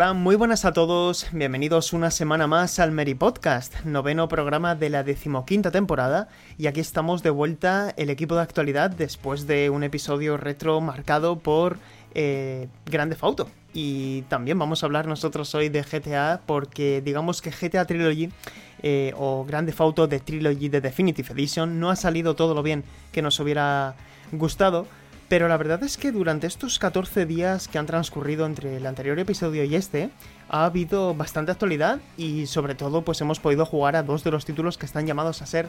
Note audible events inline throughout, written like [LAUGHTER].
Hola, muy buenas a todos, bienvenidos una semana más al Mary Podcast, noveno programa de la decimoquinta temporada, y aquí estamos de vuelta el equipo de actualidad después de un episodio retro marcado por eh, Grande Fauto. Y también vamos a hablar nosotros hoy de GTA porque digamos que GTA Trilogy eh, o Grande Fauto de Trilogy de Definitive Edition no ha salido todo lo bien que nos hubiera gustado. Pero la verdad es que durante estos 14 días que han transcurrido entre el anterior episodio y este, ha habido bastante actualidad y sobre todo pues hemos podido jugar a dos de los títulos que están llamados a ser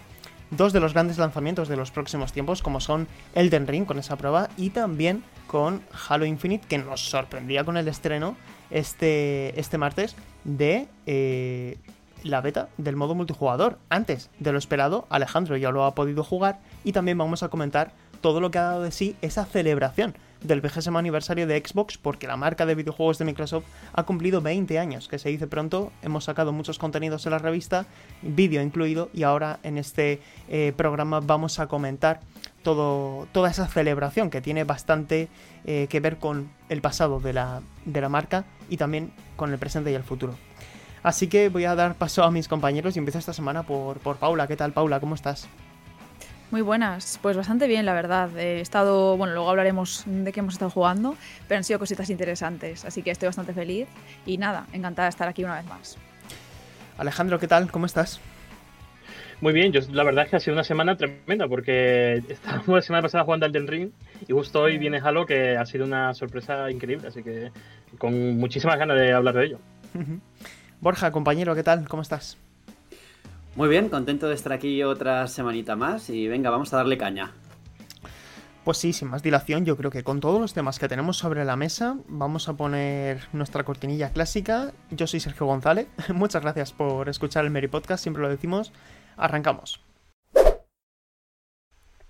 dos de los grandes lanzamientos de los próximos tiempos, como son Elden Ring con esa prueba y también con Halo Infinite, que nos sorprendía con el estreno este, este martes de eh, la beta del modo multijugador. Antes de lo esperado, Alejandro ya lo ha podido jugar y también vamos a comentar todo lo que ha dado de sí esa celebración del vigésimo aniversario de Xbox porque la marca de videojuegos de Microsoft ha cumplido 20 años, que se dice pronto, hemos sacado muchos contenidos en la revista, vídeo incluido, y ahora en este eh, programa vamos a comentar todo, toda esa celebración que tiene bastante eh, que ver con el pasado de la, de la marca y también con el presente y el futuro. Así que voy a dar paso a mis compañeros y empiezo esta semana por, por Paula. ¿Qué tal, Paula? ¿Cómo estás? Muy buenas, pues bastante bien, la verdad. He estado, bueno, luego hablaremos de qué hemos estado jugando, pero han sido cositas interesantes, así que estoy bastante feliz y nada, encantada de estar aquí una vez más. Alejandro, ¿qué tal? ¿Cómo estás? Muy bien, yo la verdad es que ha sido una semana tremenda porque [LAUGHS] estábamos la semana pasada jugando al Del Ring y justo hoy viene Halo que ha sido una sorpresa increíble, así que con muchísimas ganas de hablar de ello. Borja, compañero, ¿qué tal? ¿Cómo estás? Muy bien, contento de estar aquí otra semanita más y venga, vamos a darle caña. Pues sí, sin más dilación, yo creo que con todos los temas que tenemos sobre la mesa, vamos a poner nuestra cortinilla clásica. Yo soy Sergio González, [LAUGHS] muchas gracias por escuchar el Mary Podcast, siempre lo decimos. Arrancamos.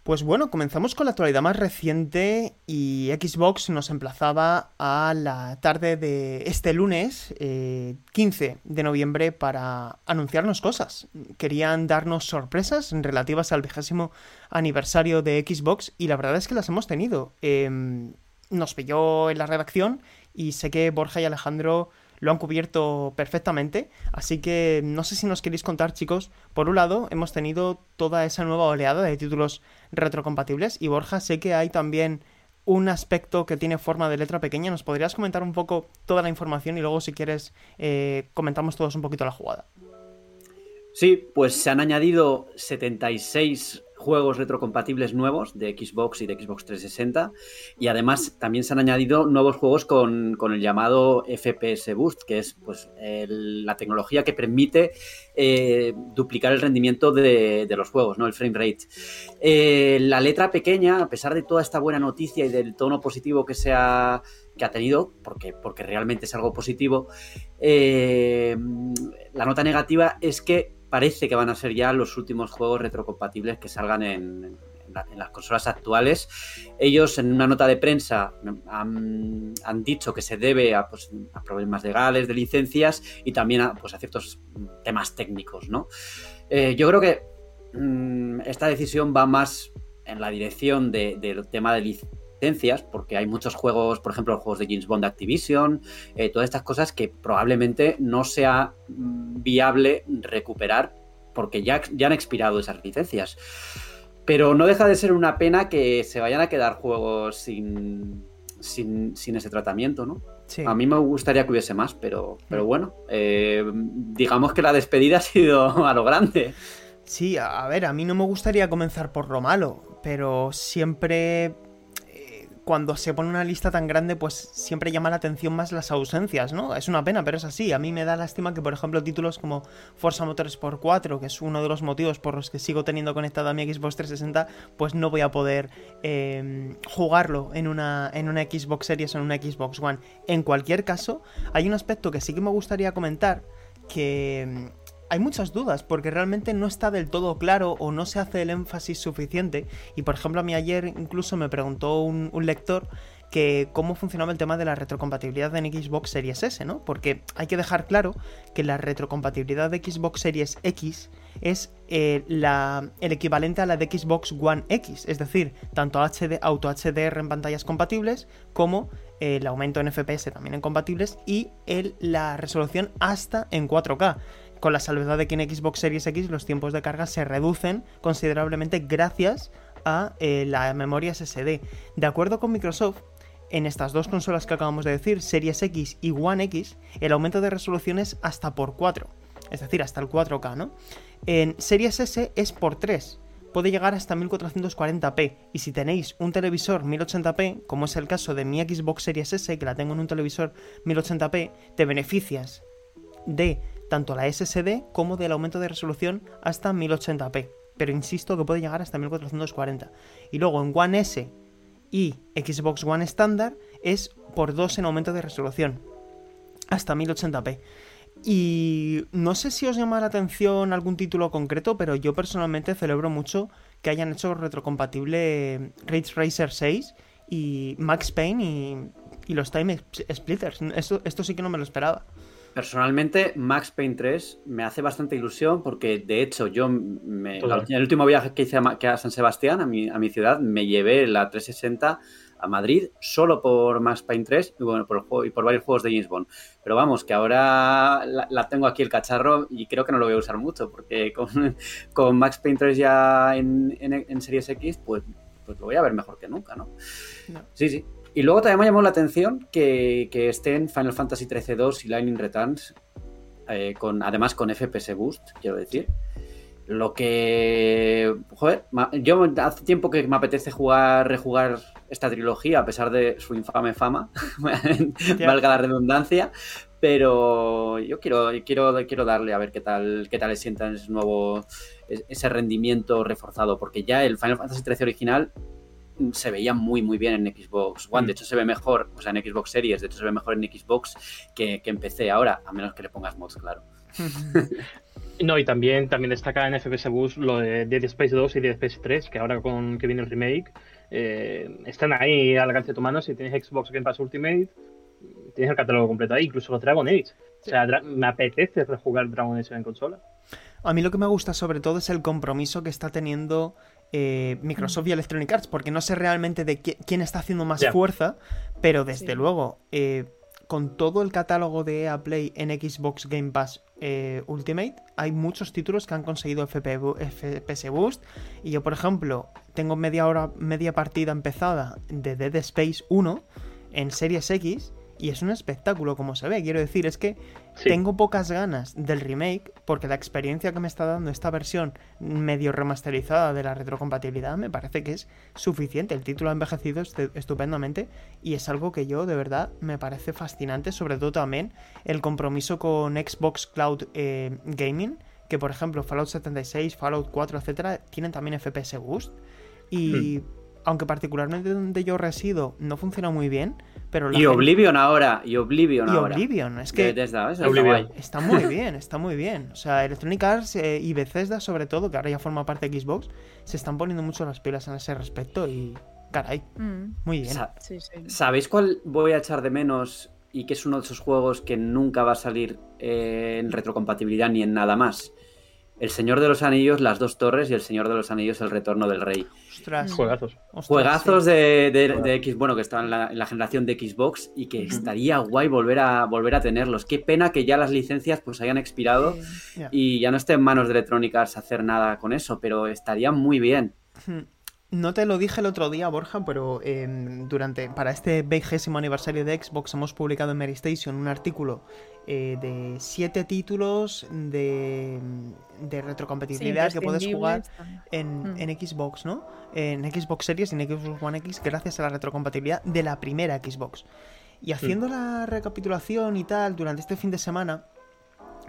Pues bueno, comenzamos con la actualidad más reciente y Xbox nos emplazaba a la tarde de este lunes, 15 eh, de noviembre, para anunciarnos cosas. Querían darnos sorpresas relativas al vigésimo aniversario de Xbox y la verdad es que las hemos tenido. Em, nos pilló en la redacción y sé que Borja y Alejandro lo han cubierto perfectamente. Así que no sé si nos queréis contar, chicos. Por un lado, hemos tenido toda esa nueva oleada de títulos retrocompatibles. Y Borja, sé que hay también un aspecto que tiene forma de letra pequeña. ¿Nos podrías comentar un poco toda la información y luego, si quieres, eh, comentamos todos un poquito la jugada? Sí, pues se han añadido 76 juegos retrocompatibles nuevos de Xbox y de Xbox 360 y además también se han añadido nuevos juegos con, el llamado FPS Boost, que es pues la tecnología que permite eh, duplicar el rendimiento de, los juegos, ¿no? el frame rate. Eh, la letra pequeña, a pesar de toda esta buena noticia y del tono positivo que se ha que ha tenido, porque, porque realmente es algo positivo, eh, la nota negativa es que parece que van a ser ya los últimos juegos retrocompatibles que salgan en, las consolas actuales. Ellos en una nota de prensa han, dicho que se debe pues, a, problemas legales, de licencias y también a, pues, ciertos temas técnicos. ¿no? Eh, yo creo que mm, esta decisión va más en la dirección del tema de licencias porque hay muchos juegos, por ejemplo, los juegos de James Bond Activision, eh, todas estas cosas que probablemente no sea viable recuperar porque ya, ya han expirado esas licencias. Pero no deja de ser una pena que se vayan a quedar juegos sin, sin, ese tratamiento, ¿no? A mí me gustaría que hubiese más, pero, pero bueno, eh, digamos que la despedida [LAUGHS] ha sido a lo grande. Sí, a ver, a mí no me gustaría comenzar por lo malo, pero siempre cuando se pone una lista tan grande, pues siempre llama la atención más las ausencias, ¿no? Es una pena, pero es así. A mí me da lástima que, por ejemplo, títulos como Forza Motorsport 4, que es uno de los motivos por los que sigo teniendo conectada mi Xbox 360, pues no voy a poder eh, jugarlo en una, en una Xbox Series o en una Xbox One. En cualquier caso, hay un aspecto que sí que me gustaría comentar, que hay muchas dudas porque realmente no está del todo claro o no se hace el énfasis suficiente. Y por ejemplo, a mí ayer incluso me preguntó un, lector que cómo funcionaba el tema de la retrocompatibilidad en Xbox Series S, ¿no? Porque hay que dejar claro que la retrocompatibilidad de Xbox Series X es eh, el equivalente a la de Xbox One X, es decir, tanto HD, Auto HDR en pantallas compatibles como el aumento en FPS también en compatibles y el, la resolución hasta en 4K con la salvedad de que en Xbox Series X los tiempos de carga se reducen considerablemente gracias a eh, la memoria SSD. De acuerdo con Microsoft, en estas dos consolas que acabamos de decir, Series X y One X, el aumento de resolución es hasta por 4, es decir, hasta el 4K, ¿no? En Series S es por 3, puede llegar hasta 1440p, y si tenéis un televisor 1080p, como es el caso de mi Xbox Series S, que la tengo en un televisor 1080p, te beneficias de tanto la SSD como del aumento de resolución hasta 1080p. Pero insisto que puede llegar hasta 1440. Y luego en One S y Xbox One estándar es por 2 en aumento de resolución. Hasta 1080p. Y no sé si os llama la atención algún título concreto, pero yo personalmente celebro mucho que hayan hecho retrocompatible Ridge Racer 6 y Max Payne y, los Time Splitters. Esto, esto sí que no me lo esperaba. Personalmente, Max Payne 3 me hace bastante ilusión porque, de hecho, yo me, el último viaje que hice a, San Sebastián, a mi, a mi, ciudad, me llevé la 360 a Madrid solo por Max Payne 3 y, bueno, por y por varios juegos de James Bond. Pero vamos, que ahora la, tengo aquí el cacharro y creo que no lo voy a usar mucho porque con, [LAUGHS] con Max Payne 3 ya en, en, Series X, pues, pues lo voy a ver mejor que nunca, ¿no? no. Sí, sí. Y luego también me llamó la atención que, que estén Final Fantasy XIII 2 y Lightning Returns, eh, con, además con FPS Boost, quiero decir. Lo que. Joder, yo hace tiempo que me apetece jugar, rejugar esta trilogía, a pesar de su infame fama, [LAUGHS] valga la redundancia. Pero yo quiero, quiero, quiero darle a ver qué tal, qué tal le sientan ese nuevo. ese rendimiento reforzado. Porque ya el Final Fantasy XIII original se veía muy muy bien en Xbox One. De mm. hecho, se ve mejor, o sea, en Xbox Series, de hecho se ve mejor en Xbox que, que en PC ahora, a menos que le pongas mods, claro. [LAUGHS] no, y también, también destaca en FPS Boost lo de Dead Space 2 y Dead Space 3, que ahora con que viene el remake, eh, están ahí al alcance de tu mano. Si tienes Xbox Game Pass Ultimate, tienes el catálogo completo ahí, incluso los Dragon Age. O sea, me apetece rejugar Dragon Age en consola. A mí lo que me gusta sobre todo es el compromiso que está teniendo eh, Microsoft y Electronic Arts, porque no sé realmente de quién está haciendo más fuerza, pero desde luego, eh, con todo el catálogo de EA Play en Xbox Game Pass eh, Ultimate, hay muchos títulos que han conseguido FPS Boost. Y yo, por ejemplo, tengo media hora, media partida empezada de Dead Space 1 en Series X y es un espectáculo como se ve. Quiero decir, es que tengo pocas ganas del remake porque la experiencia que me está dando esta versión medio remasterizada de la retrocompatibilidad me parece que es suficiente. El título ha envejecido estupendamente y es algo que yo de verdad me parece fascinante, sobre todo también el compromiso con Xbox Cloud eh, Gaming, que por ejemplo Fallout 76, Fallout 4, etcétera, tienen también FPS Boost y... Hmm aunque particularmente donde yo resido no funciona muy bien, pero... y Oblivion ahora, y Oblivion y ahora. Oblivion, es que... Está muy [LAUGHS] bien, está muy bien. O sea, Electronic Arts eh, y Bethesda sobre todo, que ahora ya forma parte de Xbox, se están poniendo mucho las pilas en ese respecto y... Caray, mm. muy bien. ¿Sabéis cuál voy a echar de menos y que es uno de esos juegos que nunca va a salir eh, en retrocompatibilidad ni en nada más? El Señor de los Anillos, Las Dos Torres y El Señor de los Anillos, El Retorno del Rey. Ostras. Juegazos. Juegazos de, de, X, bueno, que estaban en la, generación de Xbox y que estaría guay volver a, volver a tenerlos. Qué pena que ya las licencias pues hayan expirado y ya no esté en manos de Electronic Arts hacer nada con eso, pero estaría muy bien. No te lo dije el otro día, Borja, pero em, durante para este vigésimo aniversario de Xbox hemos publicado en Mary Station un artículo eh, de siete títulos de, de retrocompatibilidad que puedes jugar en, Mm. en Xbox, ¿no? En Xbox Series y en Xbox One X gracias a la retrocompatibilidad de la primera Xbox. Y haciendo la recapitulación y tal, durante este fin de semana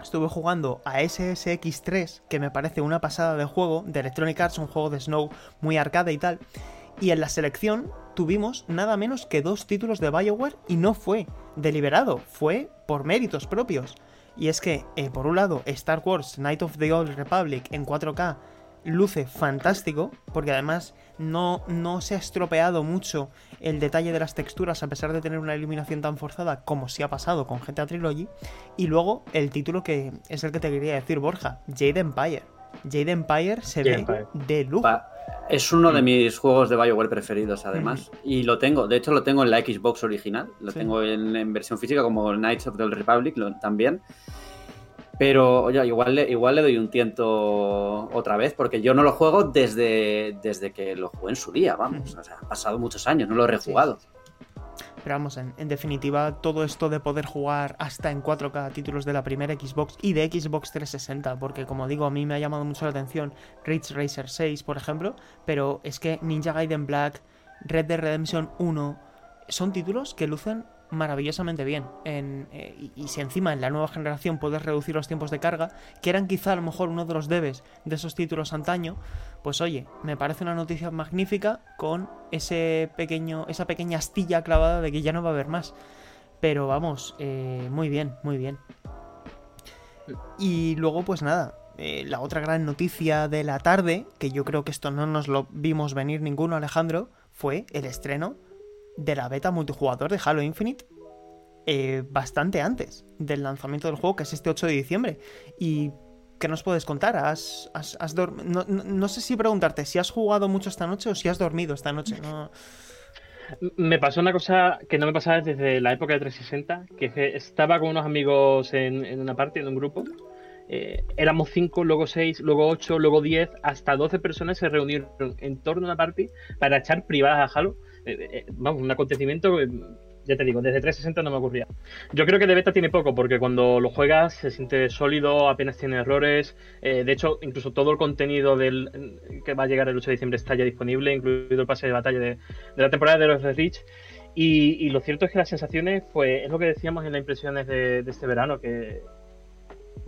estuve jugando a SSX3, que me parece una pasada de juego, de Electronic Arts, un juego de Snow muy arcade y tal. Y en la selección tuvimos nada menos que dos títulos de Bioware y no fue deliberado, fue por méritos propios. Y es que, eh, por un lado, Star Wars Night of the Old Republic en 4K luce fantástico, porque además no, no se ha estropeado mucho el detalle de las texturas a pesar de tener una iluminación tan forzada como sí ha pasado con GTA Trilogy. Y luego el título que es el que te quería decir, Borja, Jade Empire. Jade Empire se Jade ve Empire. de lujo. Pa- Es uno de Mm. mis juegos de Bioware preferidos, además. Y lo tengo, de hecho lo tengo en la Xbox original. Lo Sí. tengo en, en versión física como Knights of the Republic lo- también. Pero oye, igual, le, igual le doy un tiento otra vez, porque yo no lo juego desde, desde que lo jugué en su día, vamos. O sea, han pasado muchos años, no lo he rejugado. Pero vamos, en, definitiva, todo esto de poder jugar hasta en 4K títulos de la primera Xbox y de Xbox 360, porque como digo, a mí me ha llamado mucho la atención Ridge Racer 6, por ejemplo, pero es que Ninja Gaiden Black, Red Dead Redemption 1, son títulos que lucen maravillosamente bien. En, eh, y, y si encima en la nueva generación puedes reducir los tiempos de carga, que eran quizá a lo mejor uno de los debes de esos títulos antaño, pues oye, me parece una noticia magnífica con ese pequeño, esa pequeña astilla clavada de que ya no va a haber más. Pero vamos, eh, muy bien, muy bien. Y luego, pues nada, eh, la otra gran noticia de la tarde, que yo creo que esto no nos lo vimos venir ninguno, Alejandro, fue el estreno de la beta multijugador de Halo Infinite eh, bastante antes del lanzamiento del juego, que es este 8 de diciembre. Y ¿Qué nos puedes contar? ¿Has, has, has no, no- no sé si preguntarte si has jugado mucho esta noche o si has dormido esta noche. No... Me pasó una cosa que no me pasaba desde la época de 360, que es que estaba con unos amigos en, en una parte, en un grupo. eh, éramos 5, luego 6, luego 8, luego 10, hasta 12 personas se reunieron en torno a una party para echar privadas a Halo. Eh, eh, vamos, un acontecimiento ya te digo, desde 360 no me ocurría. Yo creo que de beta tiene poco, porque cuando lo juegas se siente sólido, apenas tiene errores. eh, de hecho, incluso todo el contenido del, que va a llegar el 8 de diciembre está ya disponible, incluido el pase de batalla de, la temporada de los Reach. Y, y lo cierto es que las sensaciones, pues, es lo que decíamos en las impresiones de, de este verano, que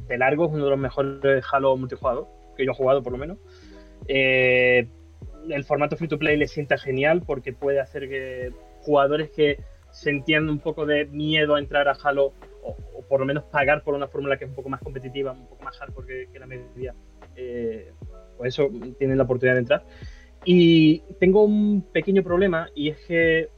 de largo es uno de los mejores Halo multijugador que yo he jugado, por lo menos. Eh, el formato free to play le sienta genial porque puede hacer que jugadores que sentían un poco de miedo a entrar a Halo o, por lo menos pagar por una fórmula que es un poco más competitiva, un poco más hardcore que, la media, eh, pues eso tienen la oportunidad de entrar. Y tengo un pequeño problema y es que,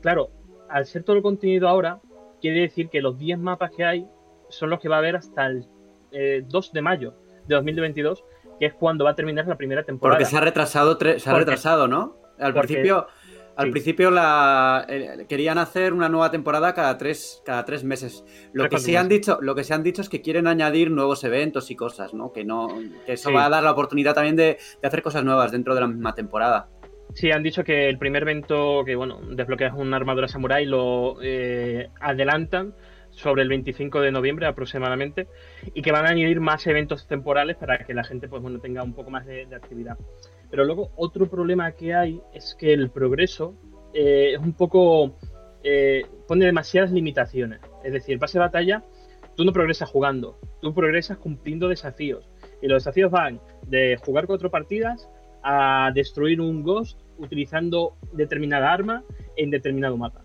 claro, al ser todo el contenido ahora, quiere decir que los 10 mapas que hay son los que va a haber hasta el eh, 2 de mayo de 2022, que es cuando va a terminar la primera temporada. Porque se ha retrasado, se ha Porque- retrasado, ¿no? Al porque- principio, al sí. principio la, eh, querían hacer una nueva temporada cada tres, cada tres meses. Lo que sí han dicho, lo que se han dicho es que quieren añadir nuevos eventos y cosas, ¿no? Que no, que eso Sí. va a dar la oportunidad también de, de hacer cosas nuevas dentro de la misma temporada. Sí, han dicho que el primer evento que, bueno, desbloqueas una armadura samurai lo eh, adelantan sobre el 25 de noviembre aproximadamente y que van a añadir más eventos temporales para que la gente pues bueno tenga un poco más de, actividad. Pero luego otro problema que hay es que el progreso eh, es un poco eh, pone demasiadas limitaciones. Es decir, pase de batalla tú no progresas jugando, tú progresas cumpliendo desafíos y los desafíos van de jugar cuatro partidas a destruir un ghost utilizando determinada arma en determinado mapa.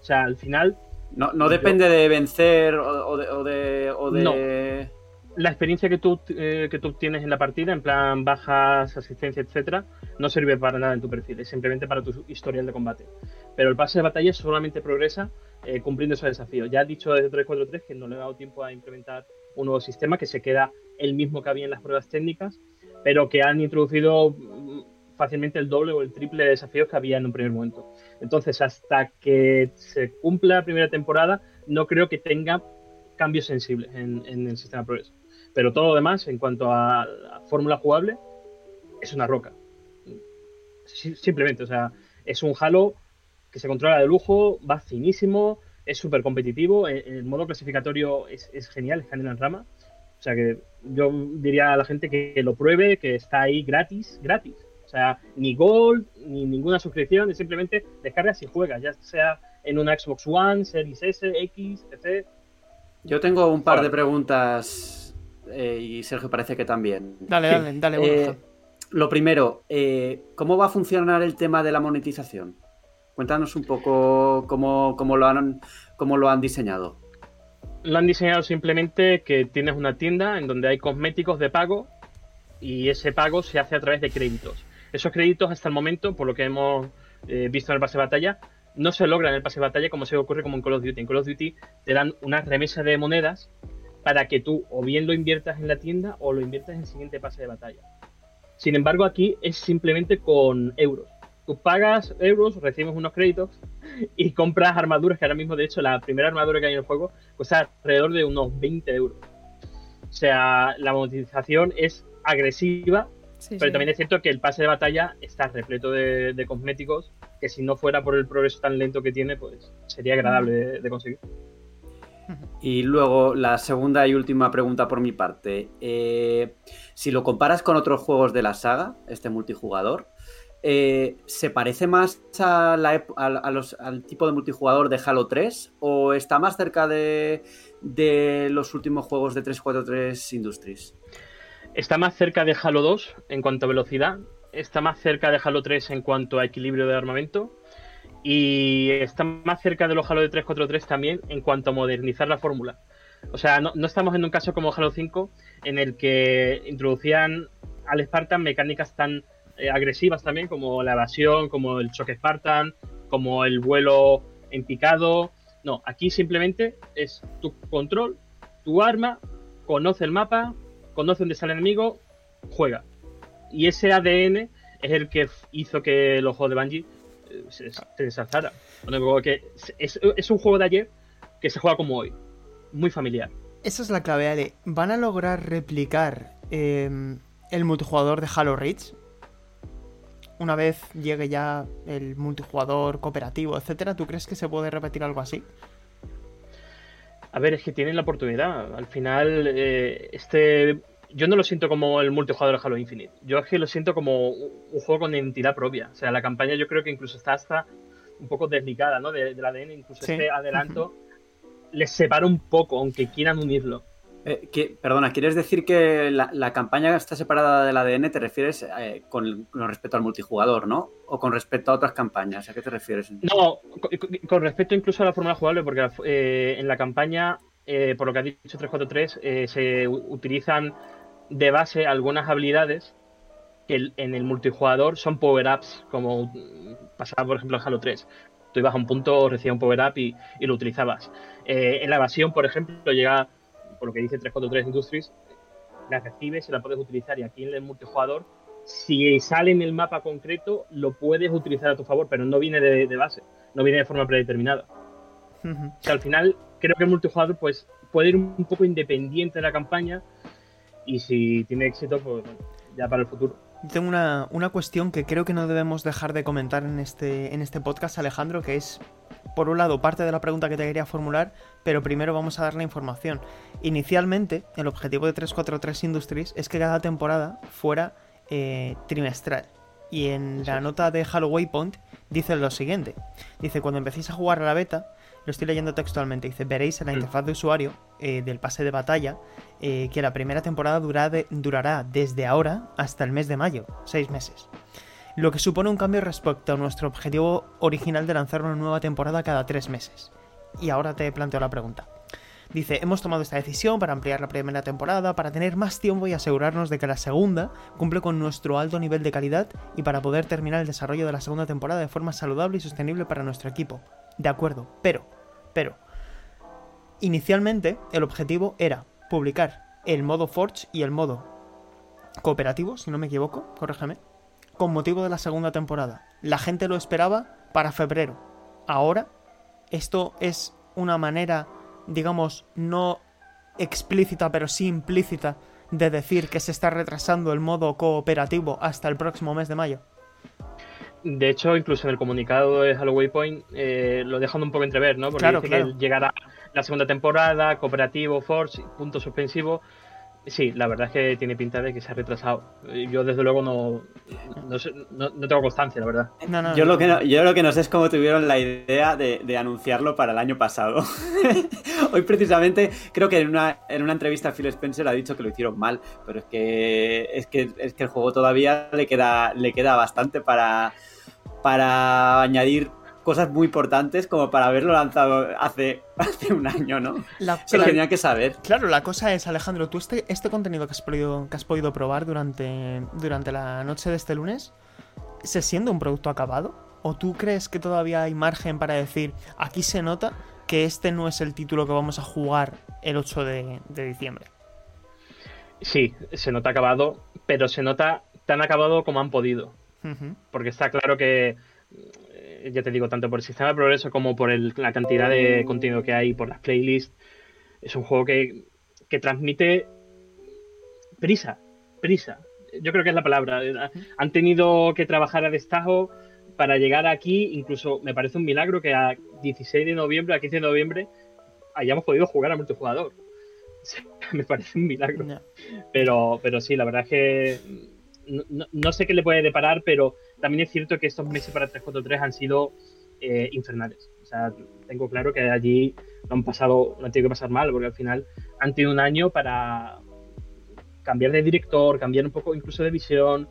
O sea, al final No, no Yo- depende de vencer o, o de. O de, o de- la experiencia que tú, eh, que tú obtienes en la partida, en plan bajas, asistencia, etcétera, no sirve para nada en tu perfil, es simplemente para tu historial de combate. Pero el pase de batalla solamente progresa eh, cumpliendo esos desafíos. Ya ha dicho desde 343 que no le ha dado tiempo a implementar un nuevo sistema que se queda el mismo que había en las pruebas técnicas, pero que han introducido mm, fácilmente el doble o el triple de desafíos que había en un primer momento. Entonces, hasta que se cumpla la primera temporada, no creo que tenga cambios sensibles en, el sistema progreso. Pero todo lo demás, en cuanto a la fórmula jugable, es una roca. simplemente, o sea, es un Halo que se controla de lujo, va finísimo, es súper competitivo, el, el, modo clasificatorio es, genial, es canela en rama. O sea que yo diría a la gente que lo pruebe, que está ahí gratis, gratis. O sea, ni Gold, ni ninguna suscripción, es simplemente descargas y juegas, ya sea en una Xbox One, Series S, X, etc. Yo tengo un par de preguntas eh, y Sergio parece que también. Dale, dale, dale. Eh, lo primero, eh, ¿cómo va a funcionar el tema de la monetización? Cuéntanos un poco cómo, cómo, lo, han, cómo lo han diseñado. Lo han diseñado simplemente que tienes una tienda en donde hay cosméticos de pago y ese pago se hace a través de créditos. Esos créditos hasta el momento, por lo que hemos eh, visto en el pase de batalla, no se logran en el pase de batalla como se ocurre como en Call of Duty. En Call of Duty te dan una remesa de monedas para que tú o bien lo inviertas en la tienda o lo inviertas en el siguiente pase de batalla. Sin embargo, aquí es simplemente con euros. Tú pagas euros, recibes unos créditos y compras armaduras, que ahora mismo, de hecho, la primera armadura que hay en el juego cuesta alrededor de unos 20 euros. O sea, la monetización es agresiva, sí, pero sí. también es cierto que el pase de batalla está repleto de, de, cosméticos que si no fuera por el progreso tan lento que tiene, pues sería agradable de, de conseguir. Y luego la segunda y última pregunta por mi parte. Eh, si lo comparas con otros juegos de la saga, este multijugador, eh, ¿se parece más a la, a, a los, al tipo de multijugador de Halo 3 o está más cerca de, de los últimos juegos de 343 Industries? Está más cerca de Halo 2 en cuanto a velocidad, está más cerca de Halo 3 en cuanto a equilibrio de armamento y está más cerca de los Halo de 343 también en cuanto a modernizar la fórmula. O sea, no, estamos en un caso como Halo 5 en el que introducían al Spartan mecánicas tan eh, agresivas también como la evasión, como el choque Spartan, como el vuelo en picado. No, aquí simplemente es tu control, tu arma, conoce el mapa, conoce dónde está el enemigo, juega. Y ese ADN es el que hizo que los juegos de Bungie eh, se, se es, es, un juego de ayer que se juega como hoy. Muy familiar. Esa es la clave, Ale. ¿Van a lograr replicar eh, el multijugador de Halo Reach? Una vez llegue ya el multijugador cooperativo, etcétera, ¿tú crees que se puede repetir algo así? A ver, es que tienen la oportunidad. Al final, eh, este. Yo no lo siento como el multijugador de Halo Infinite. Yo es que lo siento como un juego con identidad propia. O sea, la campaña yo creo que incluso está hasta un poco desligada, ¿no? De, del ADN. Incluso sí. este adelanto uh -huh. les separa un poco, aunque quieran unirlo. Eh, perdona, ¿quieres decir que la, campaña está separada del ADN? ¿Te refieres eh, con, respecto al multijugador, no? ¿O con respecto a otras campañas? ¿A qué te refieres? No, con, respecto incluso a la fórmula jugable, porque eh, en la campaña, por lo que ha dicho 343, eh, se utilizan de base algunas habilidades que en el multijugador son power-ups, como pasaba, por ejemplo, en Halo 3 tú ibas a un punto, recibías un power up y, lo utilizabas. En la evasión, por ejemplo, llega por lo que dice 343 Industries, la recibes y la puedes utilizar. Y aquí en el multijugador, si sale en el mapa concreto, lo puedes utilizar a tu favor, pero no viene de, de base, no viene de forma predeterminada. Uh -huh. O sea, al final, creo que el multijugador pues, puede ir un poco independiente de la campaña y si tiene éxito, pues ya para el futuro. Tengo una, una, cuestión que creo que no debemos dejar de comentar en este, en este podcast, Alejandro, que es, por un lado, parte de la pregunta que te quería formular, pero primero vamos a dar la información. Inicialmente, el objetivo de 343 Industries es que cada temporada fuera eh, trimestral. Y en la nota de Halo Waypoint dice lo siguiente. Dice, cuando empecéis a jugar a la beta, lo estoy leyendo textualmente, dice, veréis en la interfaz de usuario eh, del pase de batalla eh, que la primera temporada dura de, durará desde ahora hasta el mes de mayo, seis meses. Lo que supone un cambio respecto a nuestro objetivo original de lanzar una nueva temporada cada tres meses. Y ahora te planteo la pregunta. Dice, hemos tomado esta decisión para ampliar la primera temporada, para tener más tiempo y asegurarnos de que la segunda cumple con nuestro alto nivel de calidad y para poder terminar el desarrollo de la segunda temporada de forma saludable y sostenible para nuestro equipo. De acuerdo, pero, pero, inicialmente el objetivo era publicar el modo Forge y el modo cooperativo, si no me equivoco, corrígeme, con motivo de la segunda temporada. La gente lo esperaba para febrero. Ahora, esto es una manera digamos, no explícita, pero sí implícita, de decir que se está retrasando el modo cooperativo hasta el próximo mes de mayo? De hecho, incluso en el comunicado de Halloween Point eh, lo dejan un poco entrever, ¿no? Porque Claro, dice claro. que llegará la segunda temporada, cooperativo, Force, punto suspensivo. Sí, la verdad es que tiene pinta de que se ha retrasado. Yo, desde luego, no, no, sé- no- no tengo constancia, la verdad. No, no, Yo lo, que no, yo lo que no sé es cómo tuvieron la idea de, de anunciarlo para el año pasado. [LAUGHS] Hoy precisamente creo que en una, en una entrevista Phil Spencer ha dicho que lo hicieron mal, pero es que es que, es que el juego todavía le queda, le queda bastante para, para añadir cosas muy importantes como para haberlo lanzado hace, [LAUGHS] hace un año, ¿no? La- Eso lo la- tenía que saber. Claro, la cosa es, Alejandro, tú este, este contenido que has podido, que has podido probar durante, durante la noche de este lunes, ¿se siente un producto acabado? ¿O tú crees que todavía hay margen para decir, aquí se nota que este no es el título que vamos a jugar el 8 de, de diciembre? Sí, se nota acabado, pero se nota tan acabado como han podido. Porque está claro que, eh, ya te digo, tanto por el sistema de progreso como por el- la cantidad de contenido que hay, por las playlists, es un juego que, que transmite prisa, prisa. Yo creo que es la palabra. Han tenido que trabajar a destajo para llegar aquí, incluso me parece un milagro que a 16 de noviembre, a 15 de noviembre, hayamos podido jugar a multijugador. [LAUGHS] me parece un milagro. Pero, pero sí, la verdad es que no, no- no sé qué le puede deparar, pero también es cierto que estos meses para 343 han sido eh, infernales. O sea, tengo claro que allí lo han pasado, lo han tenido que pasar mal, porque al final han tenido un año para cambiar de director, cambiar un poco incluso de visión.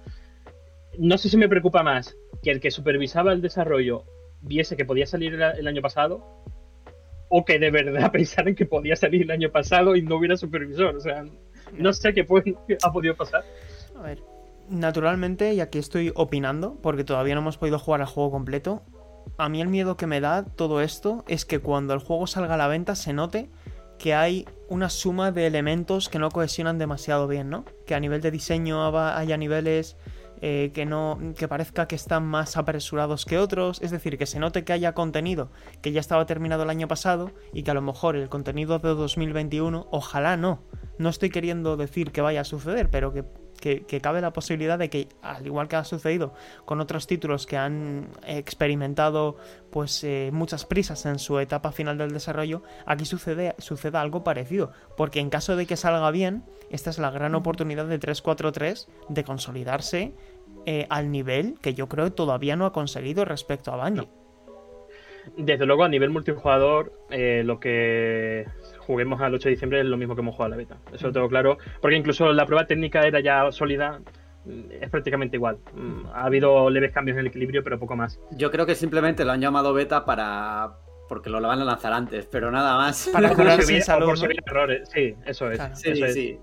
No sé si me preocupa más que el que supervisaba el desarrollo viese que podía salir el, año pasado o que de verdad [LAUGHS] pensaran que podía salir el año pasado y no hubiera supervisor. O sea, no sé qué, qué ha podido pasar. A ver, naturalmente, y aquí estoy opinando, porque todavía no hemos podido jugar al juego completo, a mí el miedo que me da todo esto es que cuando el juego salga a la venta se note que hay una suma de elementos que no cohesionan demasiado bien, ¿no? Que a nivel de diseño haya niveles eh, que no que parezca que están más apresurados que otros, es decir, que se note que haya contenido que ya estaba terminado el año pasado y que a lo mejor el contenido de 2021, ojalá no, no estoy queriendo decir que vaya a suceder, pero que, que- que cabe la posibilidad de que, al igual que ha sucedido con otros títulos que han experimentado pues eh, muchas prisas en su etapa final del desarrollo, aquí sucede, suceda algo parecido, porque en caso de que salga bien, esta es la gran oportunidad de 343 de consolidarse eh, al nivel que yo creo que todavía no ha conseguido respecto a Bungie. Desde luego, a nivel multijugador, eh, lo que juguemos al 8 de diciembre es lo mismo que hemos jugado a la beta. Eso lo tengo claro. Porque incluso la prueba técnica era ya sólida. mm, Es prácticamente igual. Mm, Ha habido leves cambios en el equilibrio, pero poco más. Yo creo que simplemente lo han llamado beta para. porque lo van a lanzar antes, pero nada más. Para [LAUGHS] hubiera errores. Sí, eso es. Claro. Sí, eso es. sí.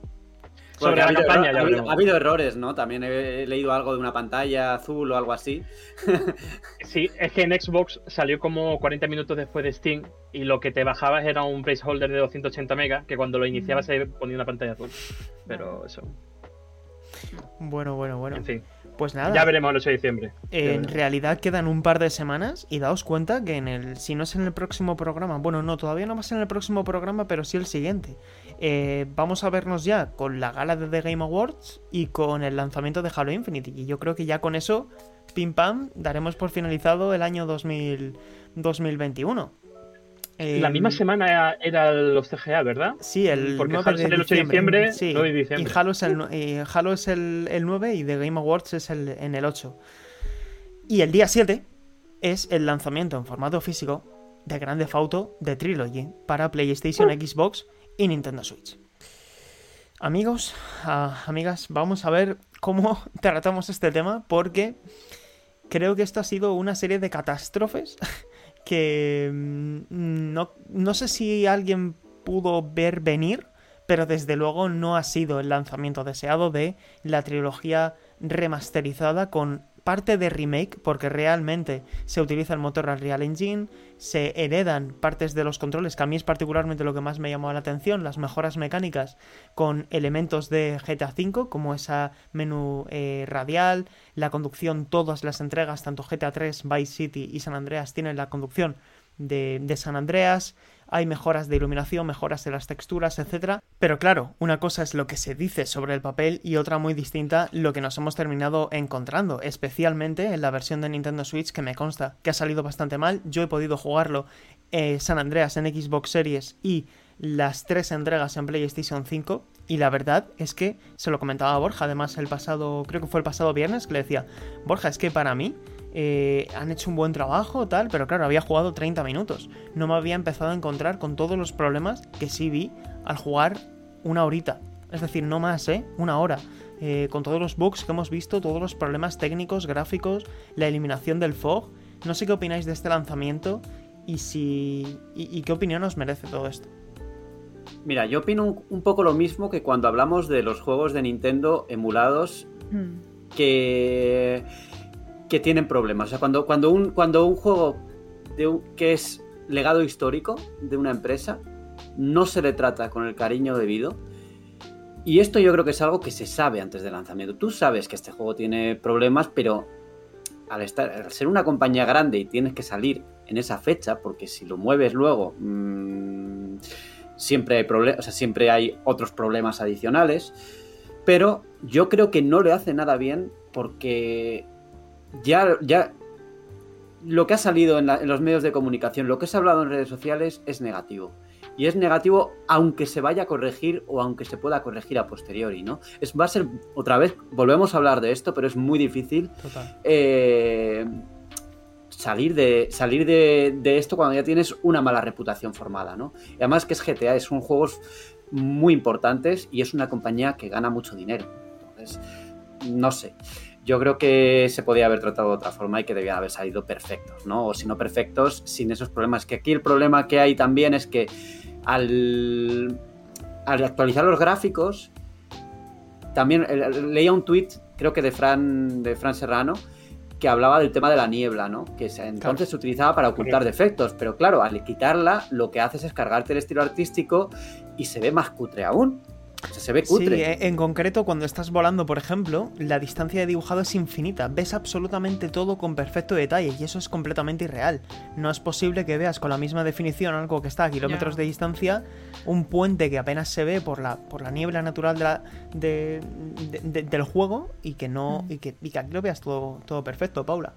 Sobre Porque ha la habido, campaña ha habido- ha habido errores, ¿no? También he, leído algo de una pantalla azul o algo así. [LAUGHS] Sí, es que en Xbox salió como 40 minutos después de Steam y lo que te bajabas era un placeholder de 280 megas que cuando lo iniciabas se ponía una pantalla azul. Pero eso, Bueno, bueno, bueno. en fin. Pues nada. Ya veremos el 8 de diciembre. En realidad quedan un par de semanas y daos cuenta que en el, si no es en el próximo programa, bueno, no, todavía no va a ser en el próximo programa, pero sí el siguiente. Eh, vamos a vernos ya con la gala de The Game Awards y con el lanzamiento de Halo Infinite. Y yo creo que ya con eso, pim pam, daremos por finalizado el año 2000, 2021. La misma semana era, era los CGA, ¿verdad? Sí, el Porque 9 Halo de sale el 8 de diciembre, Sí, 9 de diciembre. Y Halo es, el, eh, Halo es el, el 9 y The Game Awards es el, en el 8. Y el día 7 es el lanzamiento en formato físico de Grand Theft Auto de Trilogy para PlayStation, Xbox y Nintendo Switch. Amigos, ah, amigas, vamos a ver cómo [LAUGHS] tratamos este tema porque creo que esto ha sido una serie de catástrofes [LAUGHS] que mm, no, no sé si alguien pudo ver venir, pero desde luego no ha sido el lanzamiento deseado de la trilogía remasterizada con parte de remake, porque realmente se utiliza el motor Unreal Engine, se heredan partes de los controles, que a mí es particularmente lo que más me llamó la atención, las mejoras mecánicas con elementos de GTA V, como esa menú eh, radial, la conducción, todas las entregas, tanto GTA 3, Vice City y San Andreas tienen la conducción de, de San Andreas, hay mejoras de iluminación, mejoras de las texturas, etc. Pero claro, una cosa es lo que se dice sobre el papel y otra muy distinta lo que nos hemos terminado encontrando, especialmente en la versión de Nintendo Switch que me consta que ha salido bastante mal. Yo he podido jugarlo eh, San Andreas en Xbox Series y las tres entregas en PlayStation 5 y la verdad es que se lo comentaba a Borja, además el pasado, creo que fue el pasado viernes, que le decía, Borja, es que para mí eh, han hecho un buen trabajo, tal, pero claro, había jugado 30 minutos. No me había empezado a encontrar con todos los problemas que sí vi al jugar una horita. Es decir, no más, ¿eh? Una hora. Eh, con todos los bugs que hemos visto, todos los problemas técnicos, gráficos, la eliminación del fog. No sé qué opináis de este lanzamiento y si. y, qué opinión os merece todo esto. Mira, yo opino un, poco lo mismo que cuando hablamos de los juegos de Nintendo emulados. Hmm. Que que tienen problemas. O sea, cuando, cuando, un, cuando un juego que es legado histórico de una empresa no se le trata con el cariño debido. Y esto yo creo que es algo que se sabe antes del lanzamiento. Tú sabes que este juego tiene problemas, pero al, estar, ser una compañía grande y tienes que salir en esa fecha, porque si lo mueves luego, mmm, siempre, hay o sea, siempre hay otros problemas adicionales. Pero yo creo que no le hace nada bien porque ya, ya lo que ha salido en, los medios de comunicación, lo que se ha hablado en redes sociales es negativo. Y es negativo aunque se vaya a corregir o aunque se pueda corregir a posteriori, ¿no? Es, va a ser, otra vez, volvemos a hablar de esto, pero es muy difícil eh, salir, de, salir de, de, esto cuando ya tienes una mala reputación formada, ¿no? Y además que es GTA, son juegos muy importantes y es una compañía que gana mucho dinero. Entonces, no sé yo creo que se podía haber tratado de otra forma y que debían haber salido perfectos, ¿no? O si no perfectos, sin esos problemas. Que aquí el problema que hay también es que al, al actualizar los gráficos, también leía un tweet, creo que de Fran, de Fran Serrano, que hablaba del tema de la niebla, ¿no? Que entonces se utilizaba para ocultar defectos, pero claro, al quitarla, lo que haces es cargarte el estilo artístico y se ve más cutre aún se ve cutre. Sí, e, en concreto, cuando estás volando, por ejemplo, la distancia de dibujado es infinita. Ves absolutamente todo con perfecto detalle y eso es completamente irreal. No es posible que veas con la misma definición algo que está a kilómetros de distancia, un puente que apenas se ve por la, por la niebla natural de del juego y que no mm. y que, y aquí lo veas todo, todo perfecto, Paula.